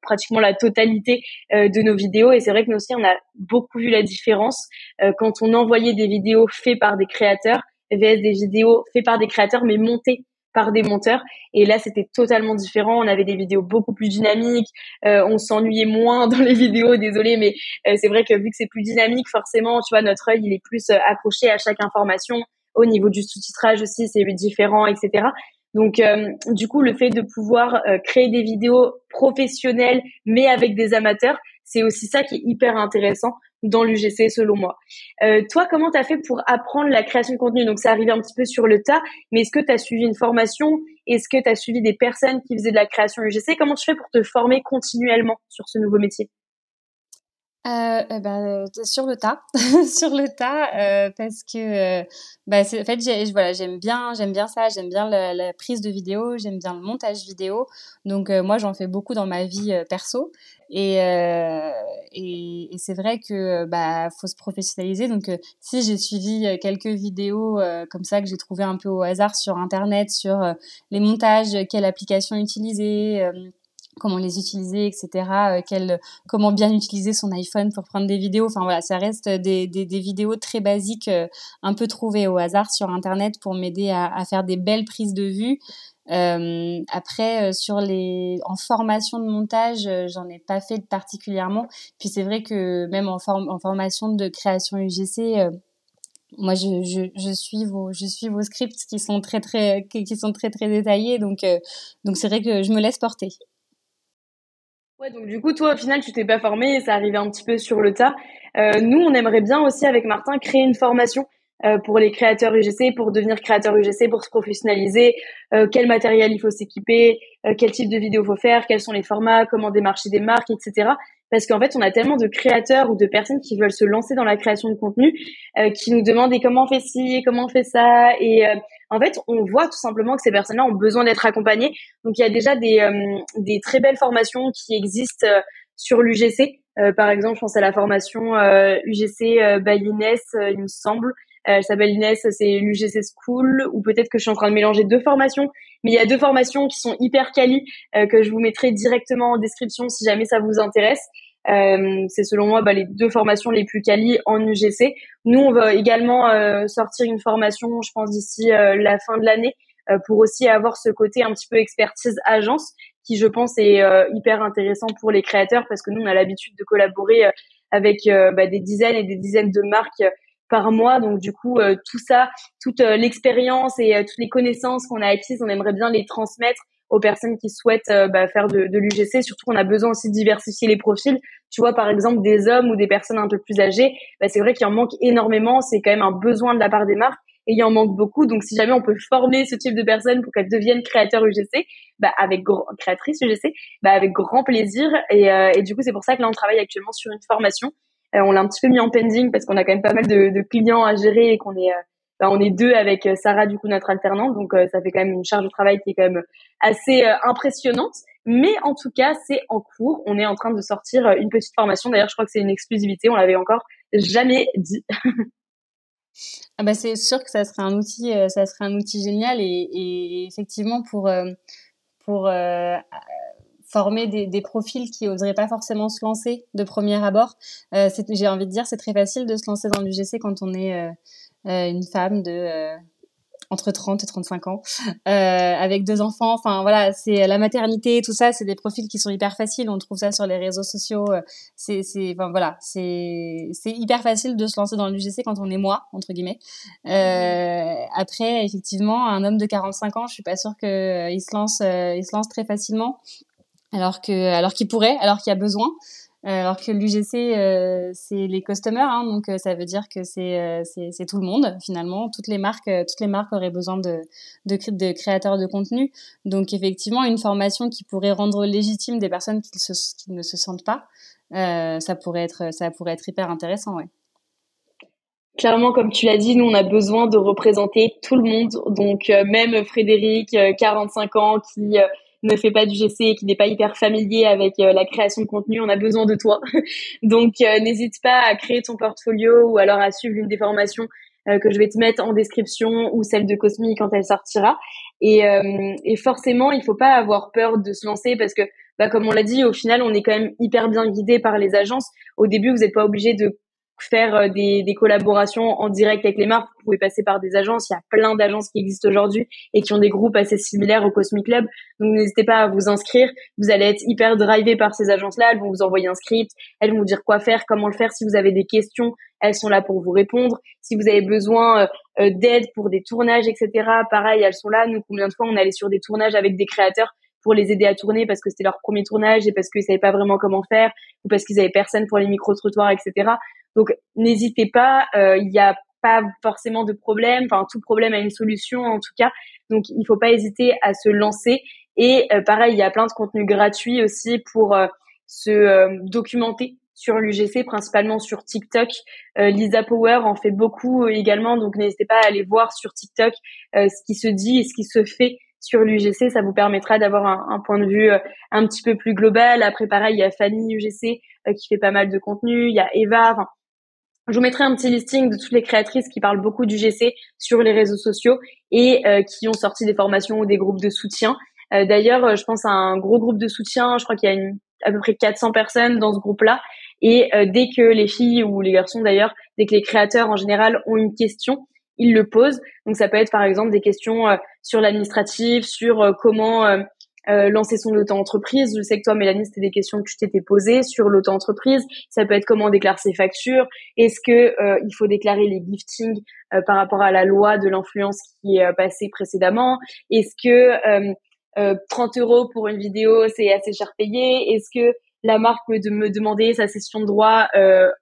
pratiquement la totalité de nos vidéos et c'est vrai que nous aussi on a beaucoup vu la différence quand on envoyait des vidéos faites par des créateurs vs des vidéos faites par des créateurs mais montées par des monteurs. Et là, c'était totalement différent. On avait des vidéos beaucoup plus dynamiques. Euh, on s'ennuyait moins dans les vidéos. Désolé, mais euh, c'est vrai que vu que c'est plus dynamique, forcément, tu vois, notre œil, il est plus euh, accroché à chaque information. Au niveau du sous-titrage aussi, c'est différent, etc. Donc, du coup, le fait de pouvoir créer des vidéos professionnelles, mais avec des amateurs, c'est aussi ça qui est hyper intéressant dans l'UGC selon moi. Euh, toi, comment tu as fait pour apprendre la création de contenu? Donc, ça arrivé un petit peu sur le tas, mais est-ce que tu as suivi une formation? Est-ce que tu as suivi des personnes qui faisaient de la création UGC Comment tu fais pour te former continuellement sur ce nouveau métier? Euh, eh ben, euh, sur le tas, sur le tas, euh, parce que euh, bah, en fait, voilà, j'aime bien, j'aime bien ça, j'aime bien la, prise de vidéo, j'aime bien le montage vidéo. Donc moi, j'en fais beaucoup dans ma vie perso, et, et, et c'est vrai que bah faut se professionnaliser. Donc si j'ai suivi quelques vidéos comme ça que j'ai trouvé un peu au hasard sur internet sur les montages, quelle application utiliser comment les utiliser, etc. Euh, comment bien utiliser son iPhone pour prendre des vidéos. Enfin voilà, ça reste des, vidéos très basiques, euh, un peu trouvées au hasard sur Internet pour m'aider à, faire des belles prises de vue. Euh, après, sur les, en formation de montage, j'en ai pas fait particulièrement. Puis c'est vrai que même en, formation de création UGC, moi, je, suis vos, je suis vos scripts qui sont très très, qui sont très très détaillés. Donc, donc c'est vrai que je me laisse porter. Ouais, donc du coup, toi, au final, tu t'es pas formé et ça arrivait un petit peu sur le tas. Euh, nous, on aimerait bien aussi, avec Martin, créer une formation euh, pour les créateurs UGC, pour devenir créateur UGC, pour se professionnaliser, euh, quel matériel il faut s'équiper, euh, quel type de vidéo faut faire, quels sont les formats, comment démarcher des marques, etc. Parce qu'en fait, on a tellement de créateurs ou de personnes qui veulent se lancer dans la création de contenu, euh, qui nous demandent et comment on fait ci, comment on fait ça, et En fait, on voit tout simplement que ces personnes-là ont besoin d'être accompagnées. Donc, il y a déjà des, des très belles formations qui existent sur l'UGC. par exemple, je pense à la formation UGC by Inès, il me semble. Elle s'appelle Inès, c'est l'UGC School, ou peut-être que je suis en train de mélanger deux formations. Mais il y a deux formations qui sont hyper quali que je vous mettrai directement en description si jamais ça vous intéresse. Euh, c'est selon moi bah, les deux formations les plus qualies en UGC. Nous, on va également euh, sortir une formation, je pense d'ici euh, la fin de l'année, pour aussi avoir ce côté un petit peu expertise agence, qui je pense est hyper intéressant pour les créateurs parce que nous, on a l'habitude de collaborer avec bah, des dizaines et des dizaines de marques par mois. Donc du coup, tout ça, toute l'expérience et toutes les connaissances qu'on a acquises, on aimerait bien les transmettre aux personnes qui souhaitent euh, bah, faire de, de l'UGC. Surtout qu'on a besoin aussi de diversifier les profils. Tu vois, par exemple, des hommes ou des personnes un peu plus âgées, bah, c'est vrai qu'il en manque énormément. C'est quand même un besoin de la part des marques et il en manque beaucoup. Donc, si jamais on peut former ce type de personnes pour qu'elles deviennent créateurs UGC, bah, avec créatrices UGC, bah, avec grand plaisir. Et, euh, et du coup, c'est pour ça que là, on travaille actuellement sur une formation. Euh, on l'a un petit peu mis en pending parce qu'on a quand même pas mal de, de clients à gérer et qu'on est on est deux avec euh, Sarah, du coup, notre alternante. Donc, euh, ça fait quand même une charge de travail qui est quand même assez euh, impressionnante. Mais en tout cas, c'est en cours. On est en train de sortir une petite formation. D'ailleurs, je crois que c'est une exclusivité. On l'avait encore jamais dit. ah bah c'est sûr que ça serait un outil, ça serait un outil génial et, effectivement pour pour former des, profils qui oseraient pas forcément se lancer de premier abord. J'ai envie de dire, c'est très facile de se lancer dans l'UGC quand on est une femme de euh, entre 30 et 35 ans, euh, avec deux enfants. Enfin voilà, c'est la maternité, tout ça, c'est des profils qui sont hyper faciles. On trouve ça sur les réseaux sociaux. C'est, c'est, enfin voilà, c'est, c'est hyper facile de se lancer dans l'UGC quand on est moi entre guillemets. Euh, après, effectivement, un homme de 45 ans, je suis pas sûre que il se lance, il se lance très facilement, alors que, alors qu'il pourrait, alors qu'il y a besoin. Euh, alors que l'UGC, euh, c'est les customers, hein, donc euh, ça veut dire que c'est c'est tout le monde finalement. Toutes les marques, toutes les marques auraient besoin de, de, créateurs de contenu. Donc effectivement, une formation qui pourrait rendre légitime des personnes qui, se, qui ne se sentent pas, ça pourrait être ça pourrait être hyper intéressant, ouais. Clairement, comme tu l'as dit, nous on a besoin de représenter tout le monde. Donc même Frédéric, 45 ans, qui ne fait pas du GC et qui n'est pas hyper familier avec euh, la création de contenu, on a besoin de toi. Donc euh, n'hésite pas à créer ton portfolio ou alors à suivre l'une des formations euh, que je vais te mettre en description ou celle de Cosmi quand elle sortira. Et, et forcément, il faut pas avoir peur de se lancer parce que, bah, comme on l'a dit, au final, on est quand même hyper bien guidé par les agences. Au début, vous n'êtes pas obligé de faire euh, des, des, collaborations en direct avec les marques. Vous pouvez passer par des agences. Il y a plein d'agences qui existent aujourd'hui et qui ont des groupes assez similaires au Cosmic Club. Donc n'hésitez pas à vous inscrire. Vous allez être hyper drivé par ces agences-là. Elles vont vous envoyer un script. Elles vont vous dire quoi faire, comment le faire. Si vous avez des questions, elles sont là pour vous répondre. Si vous avez besoin euh, euh, d'aide pour des tournages, etc., pareil, elles sont là. Nous, combien de fois on allait sur des tournages avec des créateurs pour les aider à tourner parce que c'était leur premier tournage et parce qu'ils savaient pas vraiment comment faire ou parce qu'ils avaient personne pour les micro-trottoirs, etc. Donc n'hésitez pas, euh, il n'y a pas forcément de problème, enfin tout problème a une solution en tout cas. Donc il faut pas hésiter à se lancer. Et euh, pareil, il y a plein de contenus gratuits aussi pour euh, se documenter sur l'UGC, principalement sur TikTok. Lisa Power en fait beaucoup également, donc n'hésitez pas à aller voir sur TikTok ce qui se dit et ce qui se fait sur l'UGC. Ça vous permettra d'avoir un, un, point de vue un petit peu plus global. Après, pareil, il y a Fanny UGC qui fait pas mal de contenu. Il y a Eva. Enfin, je vous mettrai un petit listing de toutes les créatrices qui parlent beaucoup du GC sur les réseaux sociaux et euh, qui ont sorti des formations ou des groupes de soutien. Euh, d'ailleurs, euh, je pense à un gros groupe de soutien. Je crois qu'il y a une, à peu près 400 personnes dans ce groupe-là. Et dès que les filles ou les garçons d'ailleurs, dès que les créateurs en général ont une question, ils le posent. Donc ça peut être par exemple des questions sur l'administratif, sur comment euh, lancer son auto-entreprise. Je sais que toi, Mélanie, c'était des questions que tu t'étais posées sur l'auto-entreprise. Ça peut être comment on déclare ses factures. Est-ce que euh, il faut déclarer les giftings euh, par rapport à la loi de l'influence qui est passée précédemment? Est-ce que 30 euros pour une vidéo, c'est assez cher payé? Est-ce que la marque peut de me demander sa session de droit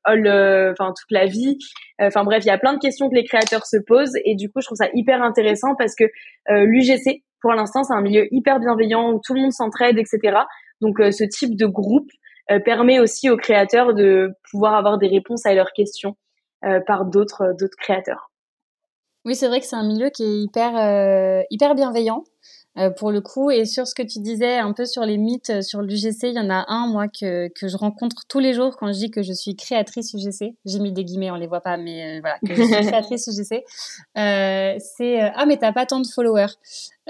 enfin toute la vie? Enfin bref il y a plein de questions que les créateurs se posent et du coup je trouve ça hyper intéressant parce que l'UGC pour l'instant, c'est un milieu hyper bienveillant où tout le monde s'entraide, etc. Donc, euh, ce type de groupe euh, permet aussi aux créateurs de pouvoir avoir des réponses à leurs questions euh, par d'autres d'autres créateurs. Oui, c'est vrai que c'est un milieu qui est hyper, hyper bienveillant. Euh, pour le coup. Et sur ce que tu disais, un peu sur les mythes euh, sur l'UGC, il y en a un, moi, que, que je rencontre tous les jours quand je dis que je suis créatrice UGC. J'ai mis des guillemets, on les voit pas, mais euh, voilà, que je suis créatrice UGC. Euh, c'est Ah, mais t'as pas tant de followers.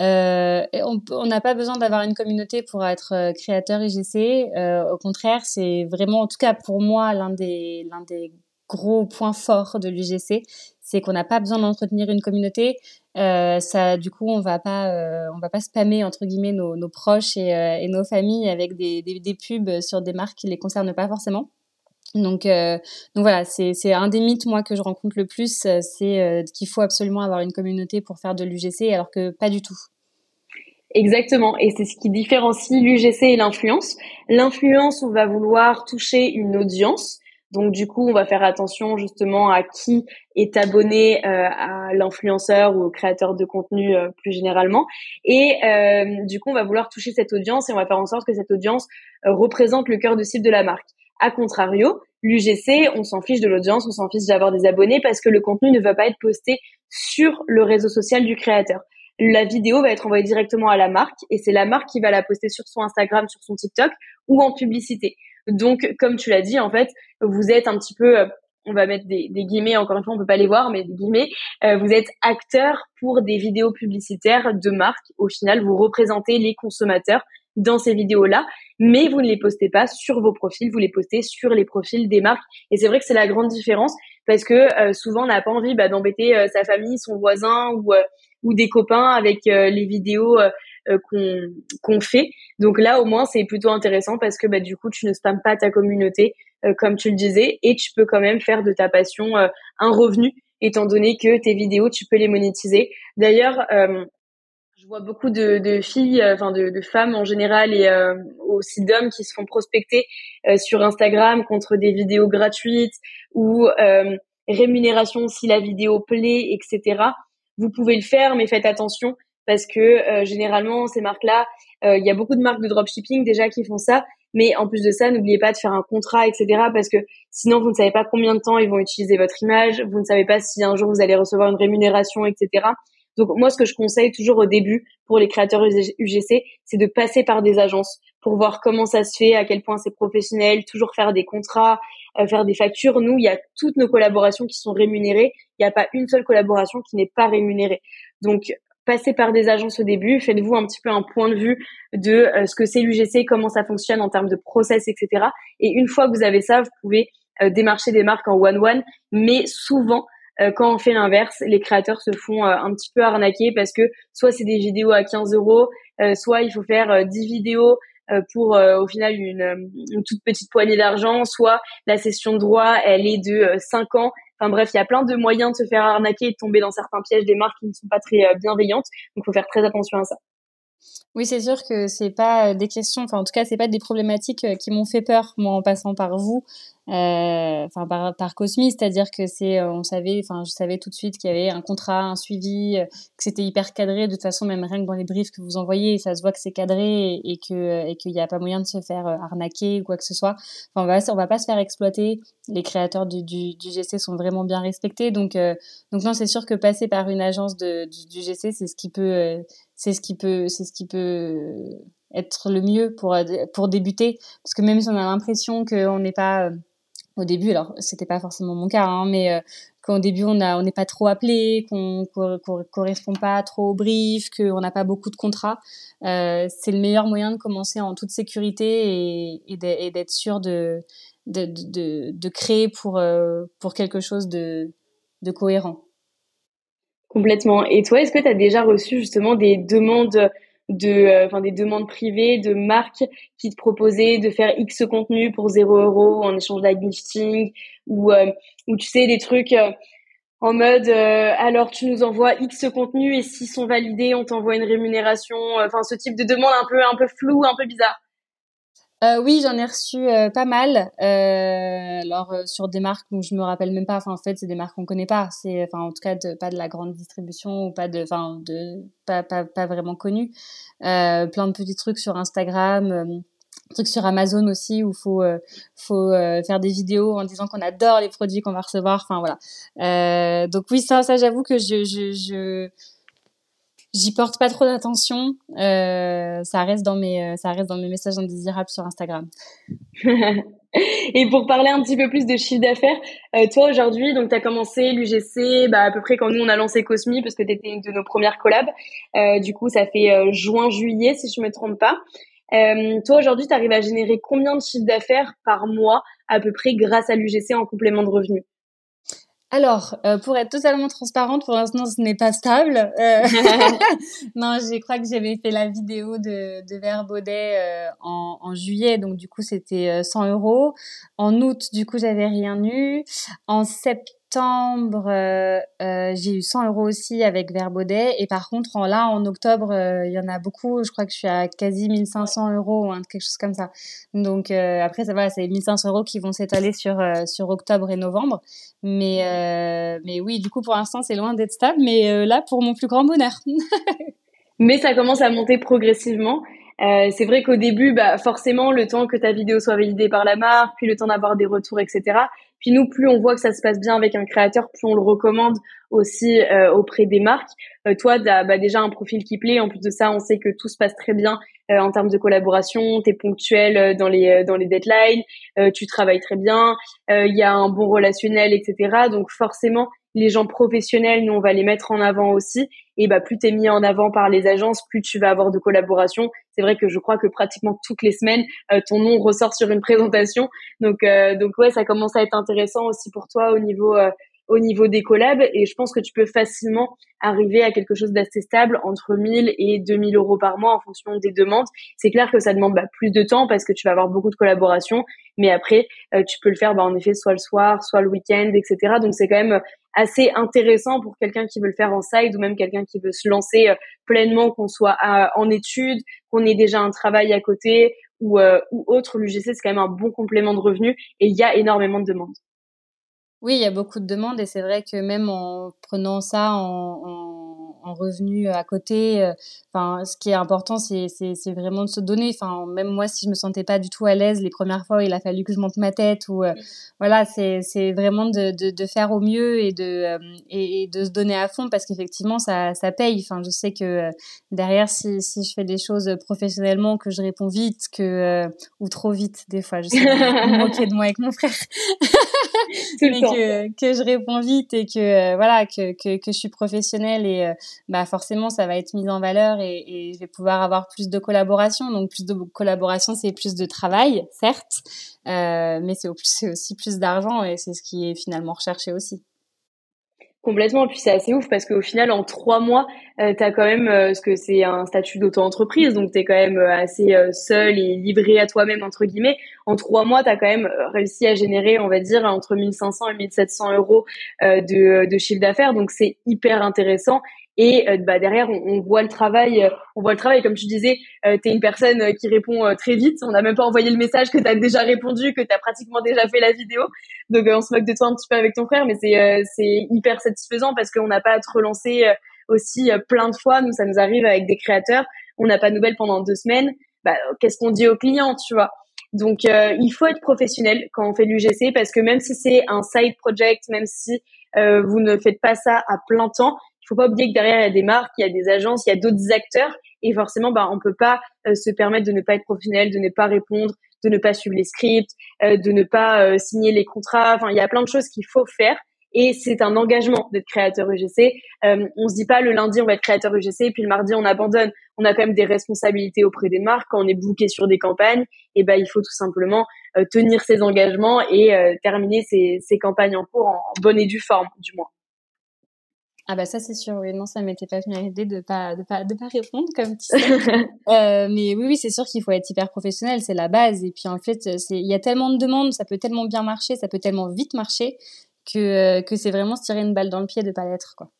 Euh, on n'a pas besoin d'avoir une communauté pour être créateur UGC. au contraire, c'est vraiment, en tout cas pour moi, l'un des, l'un des gros points forts de l'UGC, c'est qu'on n'a pas besoin d'entretenir une communauté. Euh, ça, du coup, on va pas, euh, on va pas spammer entre guillemets nos, nos proches et, euh, et, nos familles avec des, des, des, pubs sur des marques qui les concernent pas forcément. Donc, euh, donc voilà, c'est un des mythes moi que je rencontre le plus, c'est qu'il faut absolument avoir une communauté pour faire de l'UGC, alors que pas du tout. Exactement, et c'est ce qui différencie l'UGC et l'influence. L'influence, on va vouloir toucher une audience, donc du coup, on va faire attention justement à qui est abonné euh, à l'influenceur ou au créateur de contenu euh, plus généralement. Et euh, du coup, on va vouloir toucher cette audience et on va faire en sorte que cette audience représente le cœur de cible de la marque. A contrario, l'UGC, on s'en fiche de l'audience, on s'en fiche d'avoir des abonnés parce que le contenu ne va pas être posté sur le réseau social du créateur. La vidéo va être envoyée directement à la marque et c'est la marque qui va la poster sur son Instagram, sur son TikTok ou en publicité. Donc, comme tu l'as dit, en fait, vous êtes un petit peu, euh, on va mettre des, guillemets, encore une fois, on peut pas les voir, mais des guillemets, euh, vous êtes acteur pour des vidéos publicitaires de marque. Au final, vous représentez les consommateurs dans ces vidéos-là, mais vous ne les postez pas sur vos profils, vous les postez sur les profils des marques. Et c'est vrai que c'est la grande différence parce que euh, souvent on n'a pas envie bah, d'embêter sa famille, son voisin ou, ou des copains avec les vidéos euh, qu'on fait. Donc là, au moins, c'est plutôt intéressant parce que bah, du coup, tu ne spammes pas ta communauté, euh, comme tu le disais, et tu peux quand même faire de ta passion euh, un revenu, étant donné que tes vidéos, tu peux les monétiser. D'ailleurs, je vois beaucoup de, filles, enfin de, de, femmes en général et aussi d'hommes qui se font prospecter sur Instagram contre des vidéos gratuites ou rémunération si la vidéo plaît, etc. Vous pouvez le faire, mais faites attention parce que euh, généralement ces marques-là, euh, il y a beaucoup de marques de dropshipping déjà qui font ça, mais en plus de ça, n'oubliez pas de faire un contrat, etc. Parce que sinon, vous ne savez pas combien de temps ils vont utiliser votre image, vous ne savez pas si un jour vous allez recevoir une rémunération, etc. Donc moi, ce que je conseille toujours au début pour les créateurs UGC, c'est de passer par des agences pour voir comment ça se fait, à quel point c'est professionnel, toujours faire des contrats, euh, faire des factures. Nous, il y a toutes nos collaborations qui sont rémunérées. Il n'y a pas une seule collaboration qui n'est pas rémunérée. Donc passez par des agences au début, faites-vous un petit peu un point de vue de euh, ce que c'est l'UGC, comment ça fonctionne en termes de process, etc. Et une fois que vous avez ça, vous pouvez euh, démarcher des marques en one-one, mais souvent, euh, quand on fait l'inverse, les créateurs se font un petit peu arnaquer parce que soit c'est des vidéos à 15 euros, soit il faut faire 10 vidéos pour au final une, une, toute petite poignée d'argent, soit la session de droit elle est de 5 ans Enfin bref, il y a plein de moyens de se faire arnaquer et de tomber dans certains pièges des marques qui ne sont pas très euh, bienveillantes. Donc, il faut faire très attention à ça. Oui, c'est sûr que c'est pas des questions, enfin en tout cas c'est pas des problématiques euh, qui m'ont fait peur moi en passant par vous, euh, enfin par, par Cosmi, c'est-à-dire que c'est, on savait, enfin je savais tout de suite qu'il y avait un contrat, un suivi, que c'était hyper cadré. De toute façon, même rien que dans les briefs que vous envoyez, ça se voit que c'est cadré et, que et qu'il n'y a pas moyen de se faire arnaquer ou quoi que ce soit. Enfin on va on va pas se faire exploiter. Les créateurs du, du, du GC sont vraiment bien respectés, donc donc non c'est sûr que passer par une agence de, du, du GC c'est ce qui peut c'est ce qui peut c'est ce qui peut être le mieux pour pour débuter parce que même si on a l'impression qu'on n'est pas euh, au début alors c'était pas forcément mon cas hein, mais euh, qu'au début on a on n'est pas trop appelé qu'on qu'on correspond pas trop au brief qu'on n'a pas beaucoup de contrats euh, c'est le meilleur moyen de commencer en toute sécurité et, et d'être sûr de de, de de créer pour euh, pour quelque chose de de cohérent Complètement. Et toi, est-ce que tu as déjà reçu justement des demandes de, euh, enfin des demandes privées de marques qui te proposaient de faire X contenu pour 0 euros en échange de gifting ou euh, ou tu sais des trucs euh, en mode alors tu nous envoies X contenu et s'ils sont validés, on t'envoie une rémunération. Enfin ce type de demande un peu un peu flou, un peu bizarre. Euh, oui, j'en ai reçu euh, pas mal. Euh, alors euh, sur des marques dont je me rappelle même pas. Enfin, en fait, c'est des marques qu'on connaît pas. C'est, enfin, en tout cas, de, pas de la grande distribution ou pas de, enfin, de pas pas, pas vraiment connues. plein de petits trucs sur Instagram truc sur Amazon aussi où faut faut faire des vidéos en disant qu'on adore les produits qu'on va recevoir enfin voilà donc oui ça ça j'avoue que je je, je j'y porte pas trop d'attention. Euh, ça reste dans mes, euh, ça reste dans mes messages indésirables sur Instagram. Et pour parler un petit peu plus de chiffre d'affaires, euh, toi aujourd'hui, donc tu as commencé l'UGC bah, à peu près quand nous on a lancé Cosmi parce que tu étais une de nos premières collabs. Euh, du coup, ça fait euh, juin-juillet si je me trompe pas. toi aujourd'hui, tu arrives à générer combien de chiffre d'affaires par mois à peu près grâce à l'UGC en complément de revenus? Alors, euh, pour être totalement transparente, pour l'instant, ce n'est pas stable. Euh, non, je crois que j'avais fait la vidéo de, de Verbaudet euh, en, en, juillet, donc du coup, c'était 100 euros. En août, du coup, j'avais rien eu. En septembre, septembre, euh, euh, j'ai eu 100 euros aussi avec Verbaudet. Et par contre, en, là, en octobre, euh, il y en a beaucoup. Je crois que je suis à quasi 1500 euros, hein, quelque chose comme ça. Donc après, ça va, c'est 1500 euros qui vont s'étaler sur sur octobre et novembre. Mais mais oui, du coup, pour l'instant, c'est loin d'être stable. Mais là, pour mon plus grand bonheur. mais ça commence à monter progressivement. Euh, c'est vrai qu'au début, bah, forcément, le temps que ta vidéo soit validée par la marque, puis le temps d'avoir des retours, etc. Puis nous, plus on voit que ça se passe bien avec un créateur, plus on le recommande aussi euh, auprès des marques. Euh, toi, tu as bah, déjà un profil qui plaît. En plus de ça, on sait que tout se passe très bien en termes de collaboration. Tu es ponctuel dans les dans les deadlines. tu travailles très bien. Il y a un bon relationnel, etc. Donc forcément, les gens professionnels, nous, on va les mettre en avant aussi. Et bah, plus t'es mis en avant par les agences, plus tu vas avoir de collaboration. C'est vrai que je crois que pratiquement toutes les semaines, euh, ton nom ressort sur une présentation. Donc, euh, donc ouais, ça commence à être intéressant aussi pour toi au niveau euh, au niveau des collabs et je pense que tu peux facilement arriver à quelque chose d'assez stable entre 1000 et 2000 euros par mois en fonction des demandes. C'est clair que ça demande bah, plus de temps parce que tu vas avoir beaucoup de collaborations, mais après euh, tu peux le faire bah, en effet soit le soir, soit le week-end, etc. Donc c'est quand même assez intéressant pour quelqu'un qui veut le faire en side ou même quelqu'un qui veut se lancer euh, pleinement, qu'on soit en études, qu'on ait déjà un travail à côté ou, euh, ou autre. L'UGC c'est quand même un bon complément de revenus et il y a énormément de demandes. Oui, il y a beaucoup de demandes et c'est vrai que même en prenant ça en, revenu à côté, euh, enfin, ce qui est important, c'est, vraiment de se donner. Enfin, même moi, si je me sentais pas du tout à l'aise les premières fois, il a fallu que je monte ma tête ou euh, voilà, c'est, vraiment de, de, de, faire au mieux et de euh, et, de se donner à fond parce qu'effectivement, ça, ça paye. Enfin, je sais que derrière, si, si je fais des choses professionnellement, que je réponds vite, que ou trop vite des fois, je sais me moquer de moi avec mon frère. mais que, que je réponds vite et que euh, voilà que, que, que, je suis professionnelle et euh, bah forcément ça va être mis en valeur et, je vais pouvoir avoir plus de collaboration donc plus de collaboration c'est plus de travail certes euh, mais c'est aussi plus d'argent et c'est ce qui est finalement recherché aussi Complètement. Et puis c'est assez ouf parce qu'au final, en trois mois, euh, tu as quand même, euh, ce que c'est un statut d'auto-entreprise, donc tu es quand même euh, assez euh, seul et livré à toi-même, entre guillemets. En trois mois, tu as quand même réussi à générer, on va dire, entre 1500 et 1700 euros de, de chiffre d'affaires. Donc c'est hyper intéressant. Et euh, bah, derrière, on, on, voit le travail, euh, on voit le travail. Comme tu disais, euh, tu es une personne qui répond très vite. On n'a même pas envoyé le message que tu as déjà répondu, que tu as pratiquement déjà fait la vidéo. Donc on se moque de toi un petit peu avec ton frère, mais c'est c'est hyper satisfaisant parce qu'on n'a pas à te relancer aussi plein de fois. Nous, ça nous arrive avec des créateurs. On n'a pas de nouvelles pendant deux semaines. Bah, qu'est-ce qu'on dit aux clients, tu vois? Donc, il faut être professionnel quand on fait l'UGC parce que même si c'est un side project, même si vous ne faites pas ça à plein temps, faut pas oublier que derrière il y a des marques, il y a des agences, il y a d'autres acteurs et forcément bah on peut pas euh, se permettre de ne pas être professionnel, de ne pas répondre, de ne pas suivre les scripts, euh, de ne pas euh, signer les contrats. Enfin, il y a plein de choses qu'il faut faire et c'est un engagement d'être créateur UGC. Euh, on se dit pas le lundi on va être créateur UGC et puis le mardi on abandonne. On a quand même des responsabilités auprès des marques quand on est booké sur des campagnes. Et ben il faut tout simplement tenir ses engagements et terminer ses, campagnes en cours en bonne et due forme du moins. Ah bah ça c'est sûr, oui. Non, ça m'était pas venu à l'idée de pas de pas de pas répondre comme tu sais. euh, mais oui, oui, c'est sûr qu'il faut être hyper professionnel, c'est la base. Et puis en fait, il y a tellement de demandes, ça peut tellement bien marcher, ça peut tellement vite marcher que euh, que c'est vraiment se tirer une balle dans le pied de pas l'être quoi.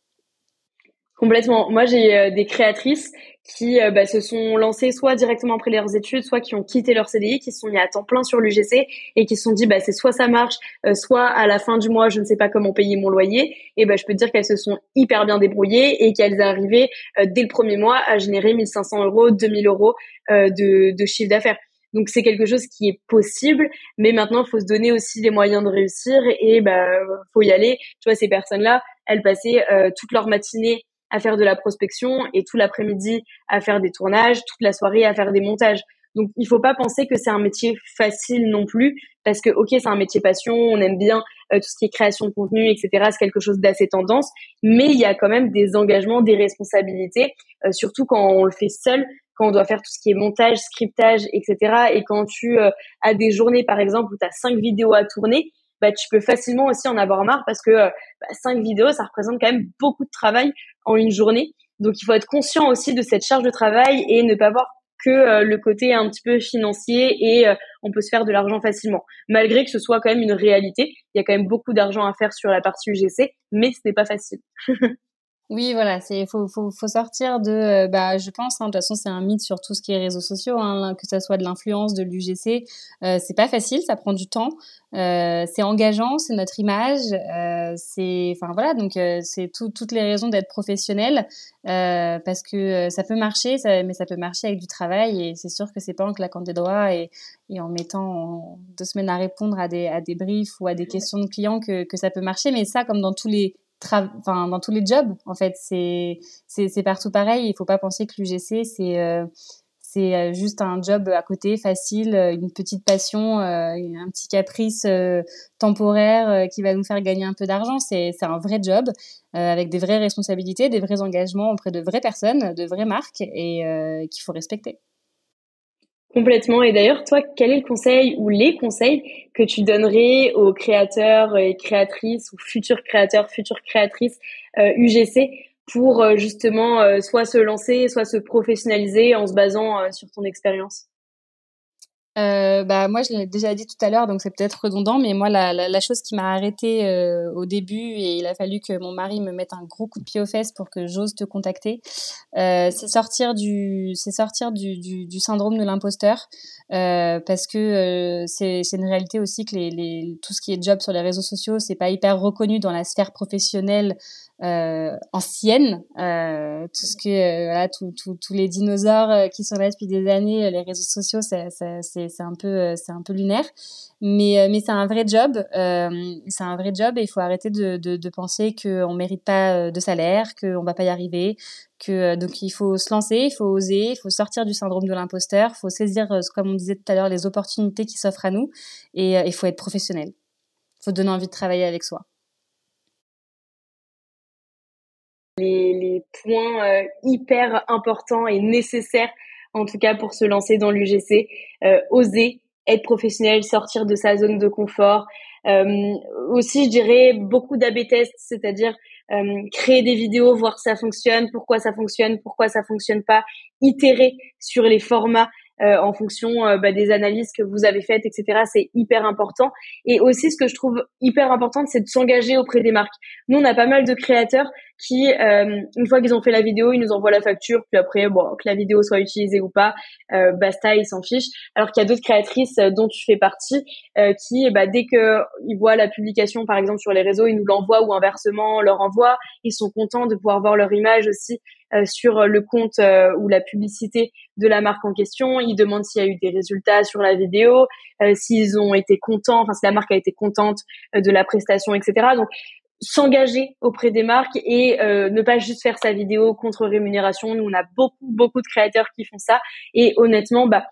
Complètement. Moi, j'ai euh, des créatrices qui euh, bah, se sont lancées soit directement après leurs études, soit qui ont quitté leur CDI, qui se sont mis à temps plein sur l'UGC et qui se sont dit bah c'est soit ça marche, euh, soit à la fin du mois je ne sais pas comment payer mon loyer. Et bah je peux te dire qu'elles se sont hyper bien débrouillées et qu'elles arrivaient dès le premier mois à générer 1500 euros, 2000 euros de, de chiffre d'affaires. Donc c'est quelque chose qui est possible, mais maintenant il faut se donner aussi les moyens de réussir et bah faut y aller. Tu vois ces personnes-là, elles passaient euh, toute leur matinée à faire de la prospection et tout l'après-midi à faire des tournages, toute la soirée à faire des montages. Donc il faut pas penser que c'est un métier facile non plus parce que ok c'est un métier passion, on aime bien euh, tout ce qui est création de contenu etc. C'est quelque chose d'assez tendance, mais il y a quand même des engagements, des responsabilités, euh, surtout quand on le fait seul, quand on doit faire tout ce qui est montage, scriptage etc. Et quand tu euh, as des journées par exemple où tu as cinq vidéos à tourner, bah, tu peux facilement aussi en avoir marre parce que bah, cinq vidéos, ça représente quand même beaucoup de travail en une journée. Donc il faut être conscient aussi de cette charge de travail et ne pas voir que euh, le côté un petit peu financier et euh, on peut se faire de l'argent facilement. Malgré que ce soit quand même une réalité, il y a quand même beaucoup d'argent à faire sur la partie UGC, mais ce n'est pas facile. Oui, voilà, c'est faut, faut, faut sortir de, euh, bah, je pense, hein, de toute façon, c'est un mythe sur tout ce qui est réseaux sociaux, hein, que ça soit de l'influence, de l'UGC, euh, c'est pas facile, ça prend du temps, euh, c'est engageant, c'est notre image, euh, c'est, enfin voilà, donc euh, c'est toutes les raisons d'être professionnel, parce que ça peut marcher, ça, mais ça peut marcher avec du travail, et c'est sûr que c'est pas en claquant des doigts et, et en mettant deux semaines à répondre à des, à des briefs ou à des questions de clients que, que ça peut marcher, mais ça, comme dans tous les enfin dans tous les jobs en fait c'est c'est partout pareil. Il faut pas penser que l'UGC c'est euh, c'est euh, juste un job à côté facile euh, une petite passion un petit caprice temporaire qui va nous faire gagner un peu d'argent. C'est c'est un vrai job avec des vraies responsabilités des vrais engagements auprès de vraies personnes de vraies marques et qu'il faut respecter Complètement. Et d'ailleurs, toi, quel est le conseil ou les conseils que tu donnerais aux créateurs et créatrices ou futurs créateurs, futures créatrices euh, UGC pour euh, justement euh, soit se lancer, soit se professionnaliser en se basant euh, sur ton expérience? Euh, bah moi je l'ai déjà dit tout à l'heure donc c'est peut-être redondant mais moi la, la, chose qui m'a arrêtée euh, au début et il a fallu que mon mari me mette un gros coup de pied aux fesses pour que j'ose te contacter euh, c'est sortir du c'est sortir du, du, syndrome de l'imposteur parce que c'est c'est une réalité aussi que les, les tout ce qui est job sur les réseaux sociaux c'est pas hyper reconnu dans la sphère professionnelle euh, ancienne, euh, tout ce que euh, voilà, tous les dinosaures euh, qui sont là depuis des années, les réseaux sociaux, c'est c'est un peu c'est un peu lunaire, mais mais c'est un vrai job, c'est un vrai job et il faut arrêter de de, de penser qu'on mérite pas de salaire, qu'on va pas y arriver, que donc il faut se lancer, il faut oser, il faut sortir du syndrome de l'imposteur, il faut saisir comme on disait tout à l'heure les opportunités qui s'offrent à nous et il faut être professionnel. Il faut donner envie de travailler avec soi. Les, points euh, hyper importants et nécessaires, en tout cas pour se lancer dans l'UGC. Euh, oser être professionnel, sortir de sa zone de confort. Euh, aussi, je dirais beaucoup d'AB tests, c'est-à-dire créer des vidéos, voir si ça fonctionne, pourquoi ça fonctionne, pourquoi ça fonctionne pas, itérer sur les formats en fonction euh, bah, des analyses que vous avez faites, etc. C'est hyper important. Et aussi, ce que je trouve hyper important, c'est de s'engager auprès des marques. Nous, on a pas mal de créateurs qui, euh, une fois qu'ils ont fait la vidéo, ils nous envoient la facture, puis après, bon, que la vidéo soit utilisée ou pas, euh, basta, ils s'en fichent. Alors qu'il y a d'autres créatrices dont tu fais partie, qui, bah, dès que ils voient la publication, par exemple sur les réseaux, ils nous l'envoient ou inversement, leur envoient. Ils sont contents de pouvoir voir leur image aussi euh, sur le compte euh, ou la publicité de la marque en question. Ils demandent s'il y a eu des résultats sur la vidéo, euh, s'ils ont été contents, enfin si la marque a été contente de la prestation, etc. Donc s'engager auprès des marques et ne pas juste faire sa vidéo contre rémunération. Nous, on a beaucoup, beaucoup de créateurs qui font ça. Et honnêtement, bah,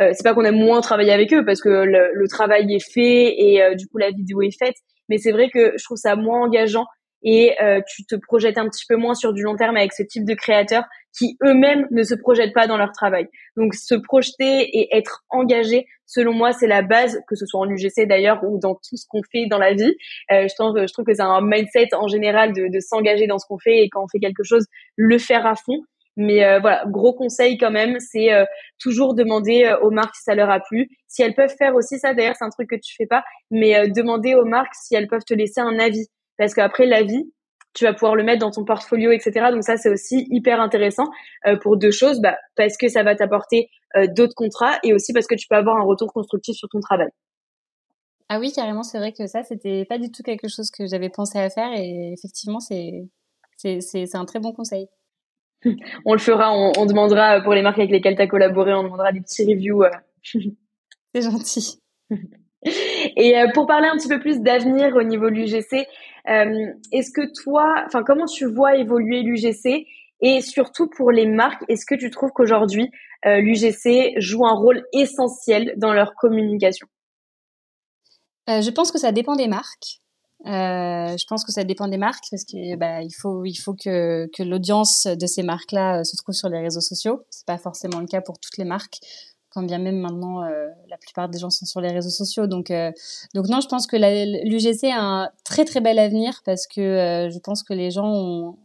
euh, c'est pas qu'on aime moins travailler avec eux parce que le, le travail est fait et du coup la vidéo est faite. Mais c'est vrai que je trouve ça moins engageant et euh, tu te projettes un petit peu moins sur du long terme avec ce type de créateurs qui eux-mêmes ne se projettent pas dans leur travail. Donc se projeter et être engagé, selon moi, c'est la base, que ce soit en UGC d'ailleurs ou dans tout ce qu'on fait dans la vie. Euh, je, trouve, je trouve que c'est un mindset en général de, de s'engager dans ce qu'on fait et quand on fait quelque chose, le faire à fond. Mais euh, voilà, gros conseil quand même, c'est euh, toujours demander aux marques si ça leur a plu. Si elles peuvent faire aussi ça, d'ailleurs c'est un truc que tu fais pas, mais demander aux marques si elles peuvent te laisser un avis parce qu'après la vie, tu vas pouvoir le mettre dans ton portfolio, etc. Donc ça, c'est aussi hyper intéressant euh, pour deux choses, bah, parce que ça va t'apporter euh, d'autres contrats et aussi parce que tu peux avoir un retour constructif sur ton travail. Ah oui, carrément, c'est vrai que ça, c'était pas du tout quelque chose que j'avais pensé à faire et effectivement, c'est c'est un très bon conseil. on le fera, on, on, demandera pour les marques avec lesquelles tu as collaboré, on demandera des petits reviews. Euh. C'est gentil. Et pour parler un petit peu plus d'avenir au niveau de l'UGC, est-ce que toi, enfin, comment tu vois évoluer l'UGC et surtout pour les marques, est-ce que tu trouves qu'aujourd'hui euh, l'UGC joue un rôle essentiel dans leur communication? Je pense que ça dépend des marques. je pense que ça dépend des marques parce que bah, il faut il faut que, que l'audience de ces marques-là se trouve sur les réseaux sociaux. C'est pas forcément le cas pour toutes les marques quand bien même maintenant euh, la plupart des gens sont sur les réseaux sociaux. Donc, euh, donc non, je pense que l'UGC a un très très bel avenir parce que euh, je pense que les gens ont,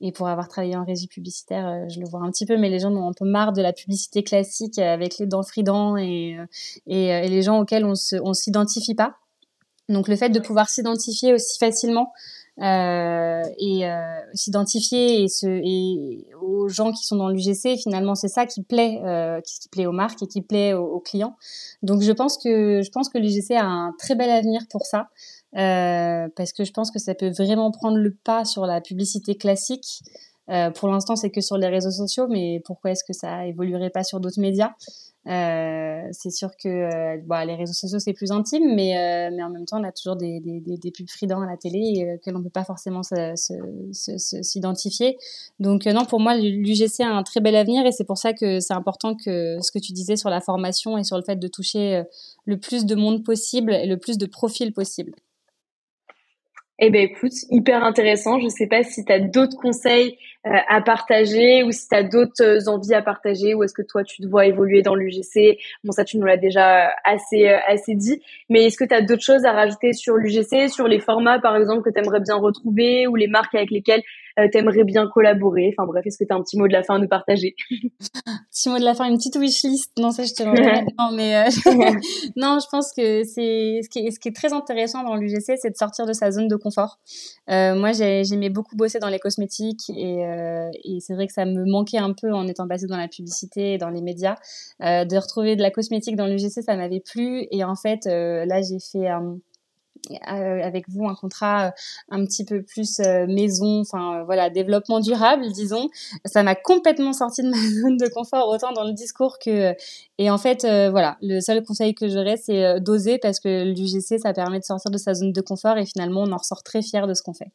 et pour avoir travaillé en régie publicitaire, je le vois un petit peu, mais les gens ont un peu marre de la publicité classique avec les dents fridents et, et, et les gens auxquels on on s'identifie pas. Donc le fait de pouvoir s'identifier aussi facilement euh, et euh, s'identifier et, et aux gens qui sont dans l'UGC, finalement, c'est ça qui plaît, euh, qui, plaît aux marques et qui plaît aux, clients. Donc, je pense que je pense que l'UGC a un très bel avenir pour ça. Euh, parce que je pense que ça peut vraiment prendre le pas sur la publicité classique. Euh, pour l'instant, c'est que sur les réseaux sociaux, mais pourquoi est-ce que ça évoluerait pas sur d'autres médias? Euh, c'est sûr que euh, bah, les réseaux sociaux c'est plus intime, mais, mais en même temps on a toujours des, des, des, pubs fridents à la télé que l'on peut pas forcément s'identifier. Donc non, pour moi l'UGC a un très bel avenir et c'est pour ça que c'est important que ce que tu disais sur la formation et sur le fait de toucher le plus de monde possible et le plus de profils possible. Eh ben écoute, hyper intéressant. Je sais pas si tu as d'autres conseils à partager ou si tu as d'autres euh, envies à partager ou est-ce que toi tu te vois évoluer dans l'UGC. Bon ça tu nous l'as déjà assez euh, assez dit, mais est-ce que tu as d'autres choses à rajouter sur l'UGC, sur les formats par exemple que tu aimerais bien retrouver ou les marques avec lesquelles euh, t'aimerais bien collaborer? Enfin bref, est-ce que tu as un petit mot de la fin à nous partager? Petit mot de la fin, une petite wishlist. Non, ça je te l'enverrai Non, mais euh, non, je pense que c'est ce qui est, ce qui est très intéressant dans l'UGC, c'est de sortir de sa zone de confort. Euh, moi, j'aimais beaucoup bosser dans les cosmétiques et, euh, et c'est vrai que ça me manquait un peu en étant passée dans la publicité et dans les médias. Euh, de retrouver de la cosmétique dans l'UGC, ça m'avait plu et en fait, là, j'ai fait euh, avec vous un contrat euh, un petit peu plus euh, maison, enfin voilà, développement durable, disons. Ça m'a complètement sorti de ma zone de confort, autant dans le discours que. Et en fait, voilà, le seul conseil que j'aurais, c'est d'oser parce que l'UGC, ça permet de sortir de sa zone de confort et finalement, on en ressort très fier de ce qu'on fait.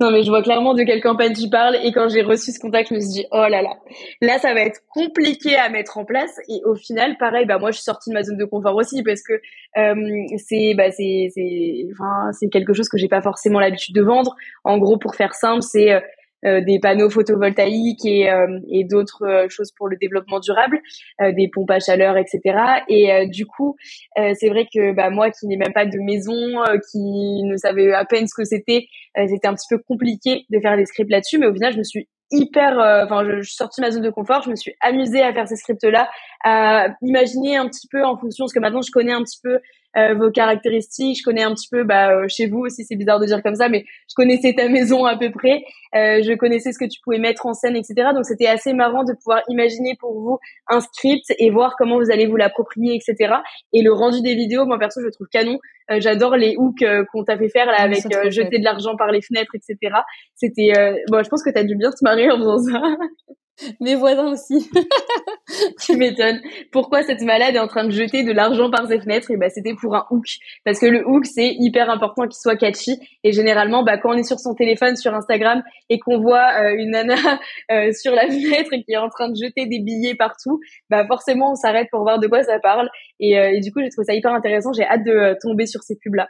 Non, mais je vois clairement de quelle campagne tu parles. Et quand j'ai reçu ce contact, je me suis dit, oh là là, là, ça va être compliqué à mettre en place. Et au final, pareil, bah, moi, je suis sortie de ma zone de confort aussi parce que euh, c'est, bah, c'est, c'est, enfin, c'est quelque chose que j'ai pas forcément l'habitude de vendre. En gros, pour faire simple, c'est euh, des panneaux photovoltaïques et, euh, et d'autres euh, choses pour le développement durable, des pompes à chaleur, etc. Et du coup, c'est vrai que bah, moi qui n'ai même pas de maison, qui ne savais à peine ce que c'était, c'était un petit peu compliqué de faire des scripts là-dessus. Mais au final, je me suis hyper enfin je, je, suis sortie de ma zone de confort je me suis amusée à faire ces scripts là à imaginer un petit peu en fonction parce que maintenant je connais un petit peu euh, vos caractéristiques. Je connais un petit peu, bah, euh, chez vous aussi, c'est bizarre de dire comme ça, mais je connaissais ta maison à peu près. Euh, je connaissais ce que tu pouvais mettre en scène, etc. Donc c'était assez marrant de pouvoir imaginer pour vous un script et voir comment vous allez vous l'approprier, etc. Et le rendu des vidéos, moi perso, je le trouve canon. J'adore les hooks qu'on t'a fait faire là avec jeter de l'argent par les fenêtres, etc. C'était, bon, je pense que t'as dû bien te marrer en faisant ça. Mes voisins aussi. tu m'étonnes. Pourquoi cette malade est en train de jeter de l'argent par ses fenêtres Et bah c'était pour un hook parce que le hook c'est hyper important qu'il soit catchy et généralement bah quand on est sur son téléphone sur Instagram et qu'on voit euh, une nana euh, sur la fenêtre et qui est en train de jeter des billets partout, bah forcément on s'arrête pour voir de quoi ça parle et, euh, du coup j'ai trouvé ça hyper intéressant. J'ai hâte de tomber sur ces pubs là.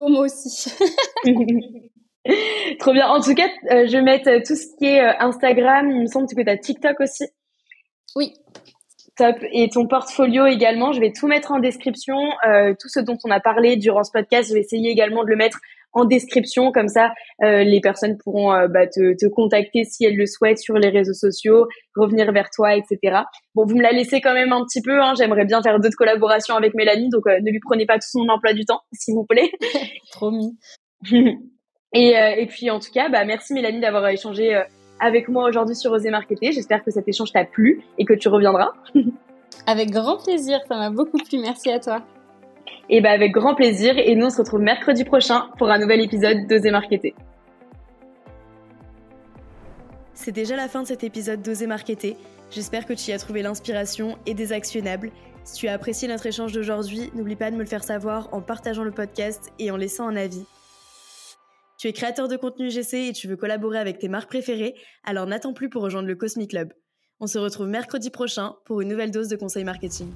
Moi aussi. Trop bien. En tout cas, euh, je vais mettre tout ce qui est euh, Instagram. Il me semble que tu as TikTok aussi. Oui. Top. Et ton portfolio également. Je vais tout mettre en description. Euh, tout ce dont on a parlé durant ce podcast, je vais essayer également de le mettre en description. Comme ça, les personnes pourront bah, te, te, contacter si elles le souhaitent sur les réseaux sociaux, revenir vers toi, etc. Bon, vous me la laissez quand même un petit peu. Hein. J'aimerais bien faire d'autres collaborations avec Mélanie. Donc, ne lui prenez pas tout son emploi du temps, s'il vous plaît. Promis. Et, euh, et puis en tout cas, bah, merci Mélanie d'avoir échangé euh, avec moi aujourd'hui sur Oser Marketer. J'espère que cet échange t'a plu et que tu reviendras. avec grand plaisir, ça m'a beaucoup plu. Merci à toi. Et bah avec grand plaisir. Et nous on se retrouve mercredi prochain pour un nouvel épisode d'Oser Marketer. C'est déjà la fin de cet épisode d'Oser Marketer. J'espère que tu y as trouvé l'inspiration et des actionnables. Si tu as apprécié notre échange d'aujourd'hui, n'oublie pas de me le faire savoir en partageant le podcast et en laissant un avis. Tu es créateur de contenu GC et tu veux collaborer avec tes marques préférées, alors n'attends plus pour rejoindre le Cosmic Club. On se retrouve mercredi prochain pour une nouvelle dose de conseils marketing.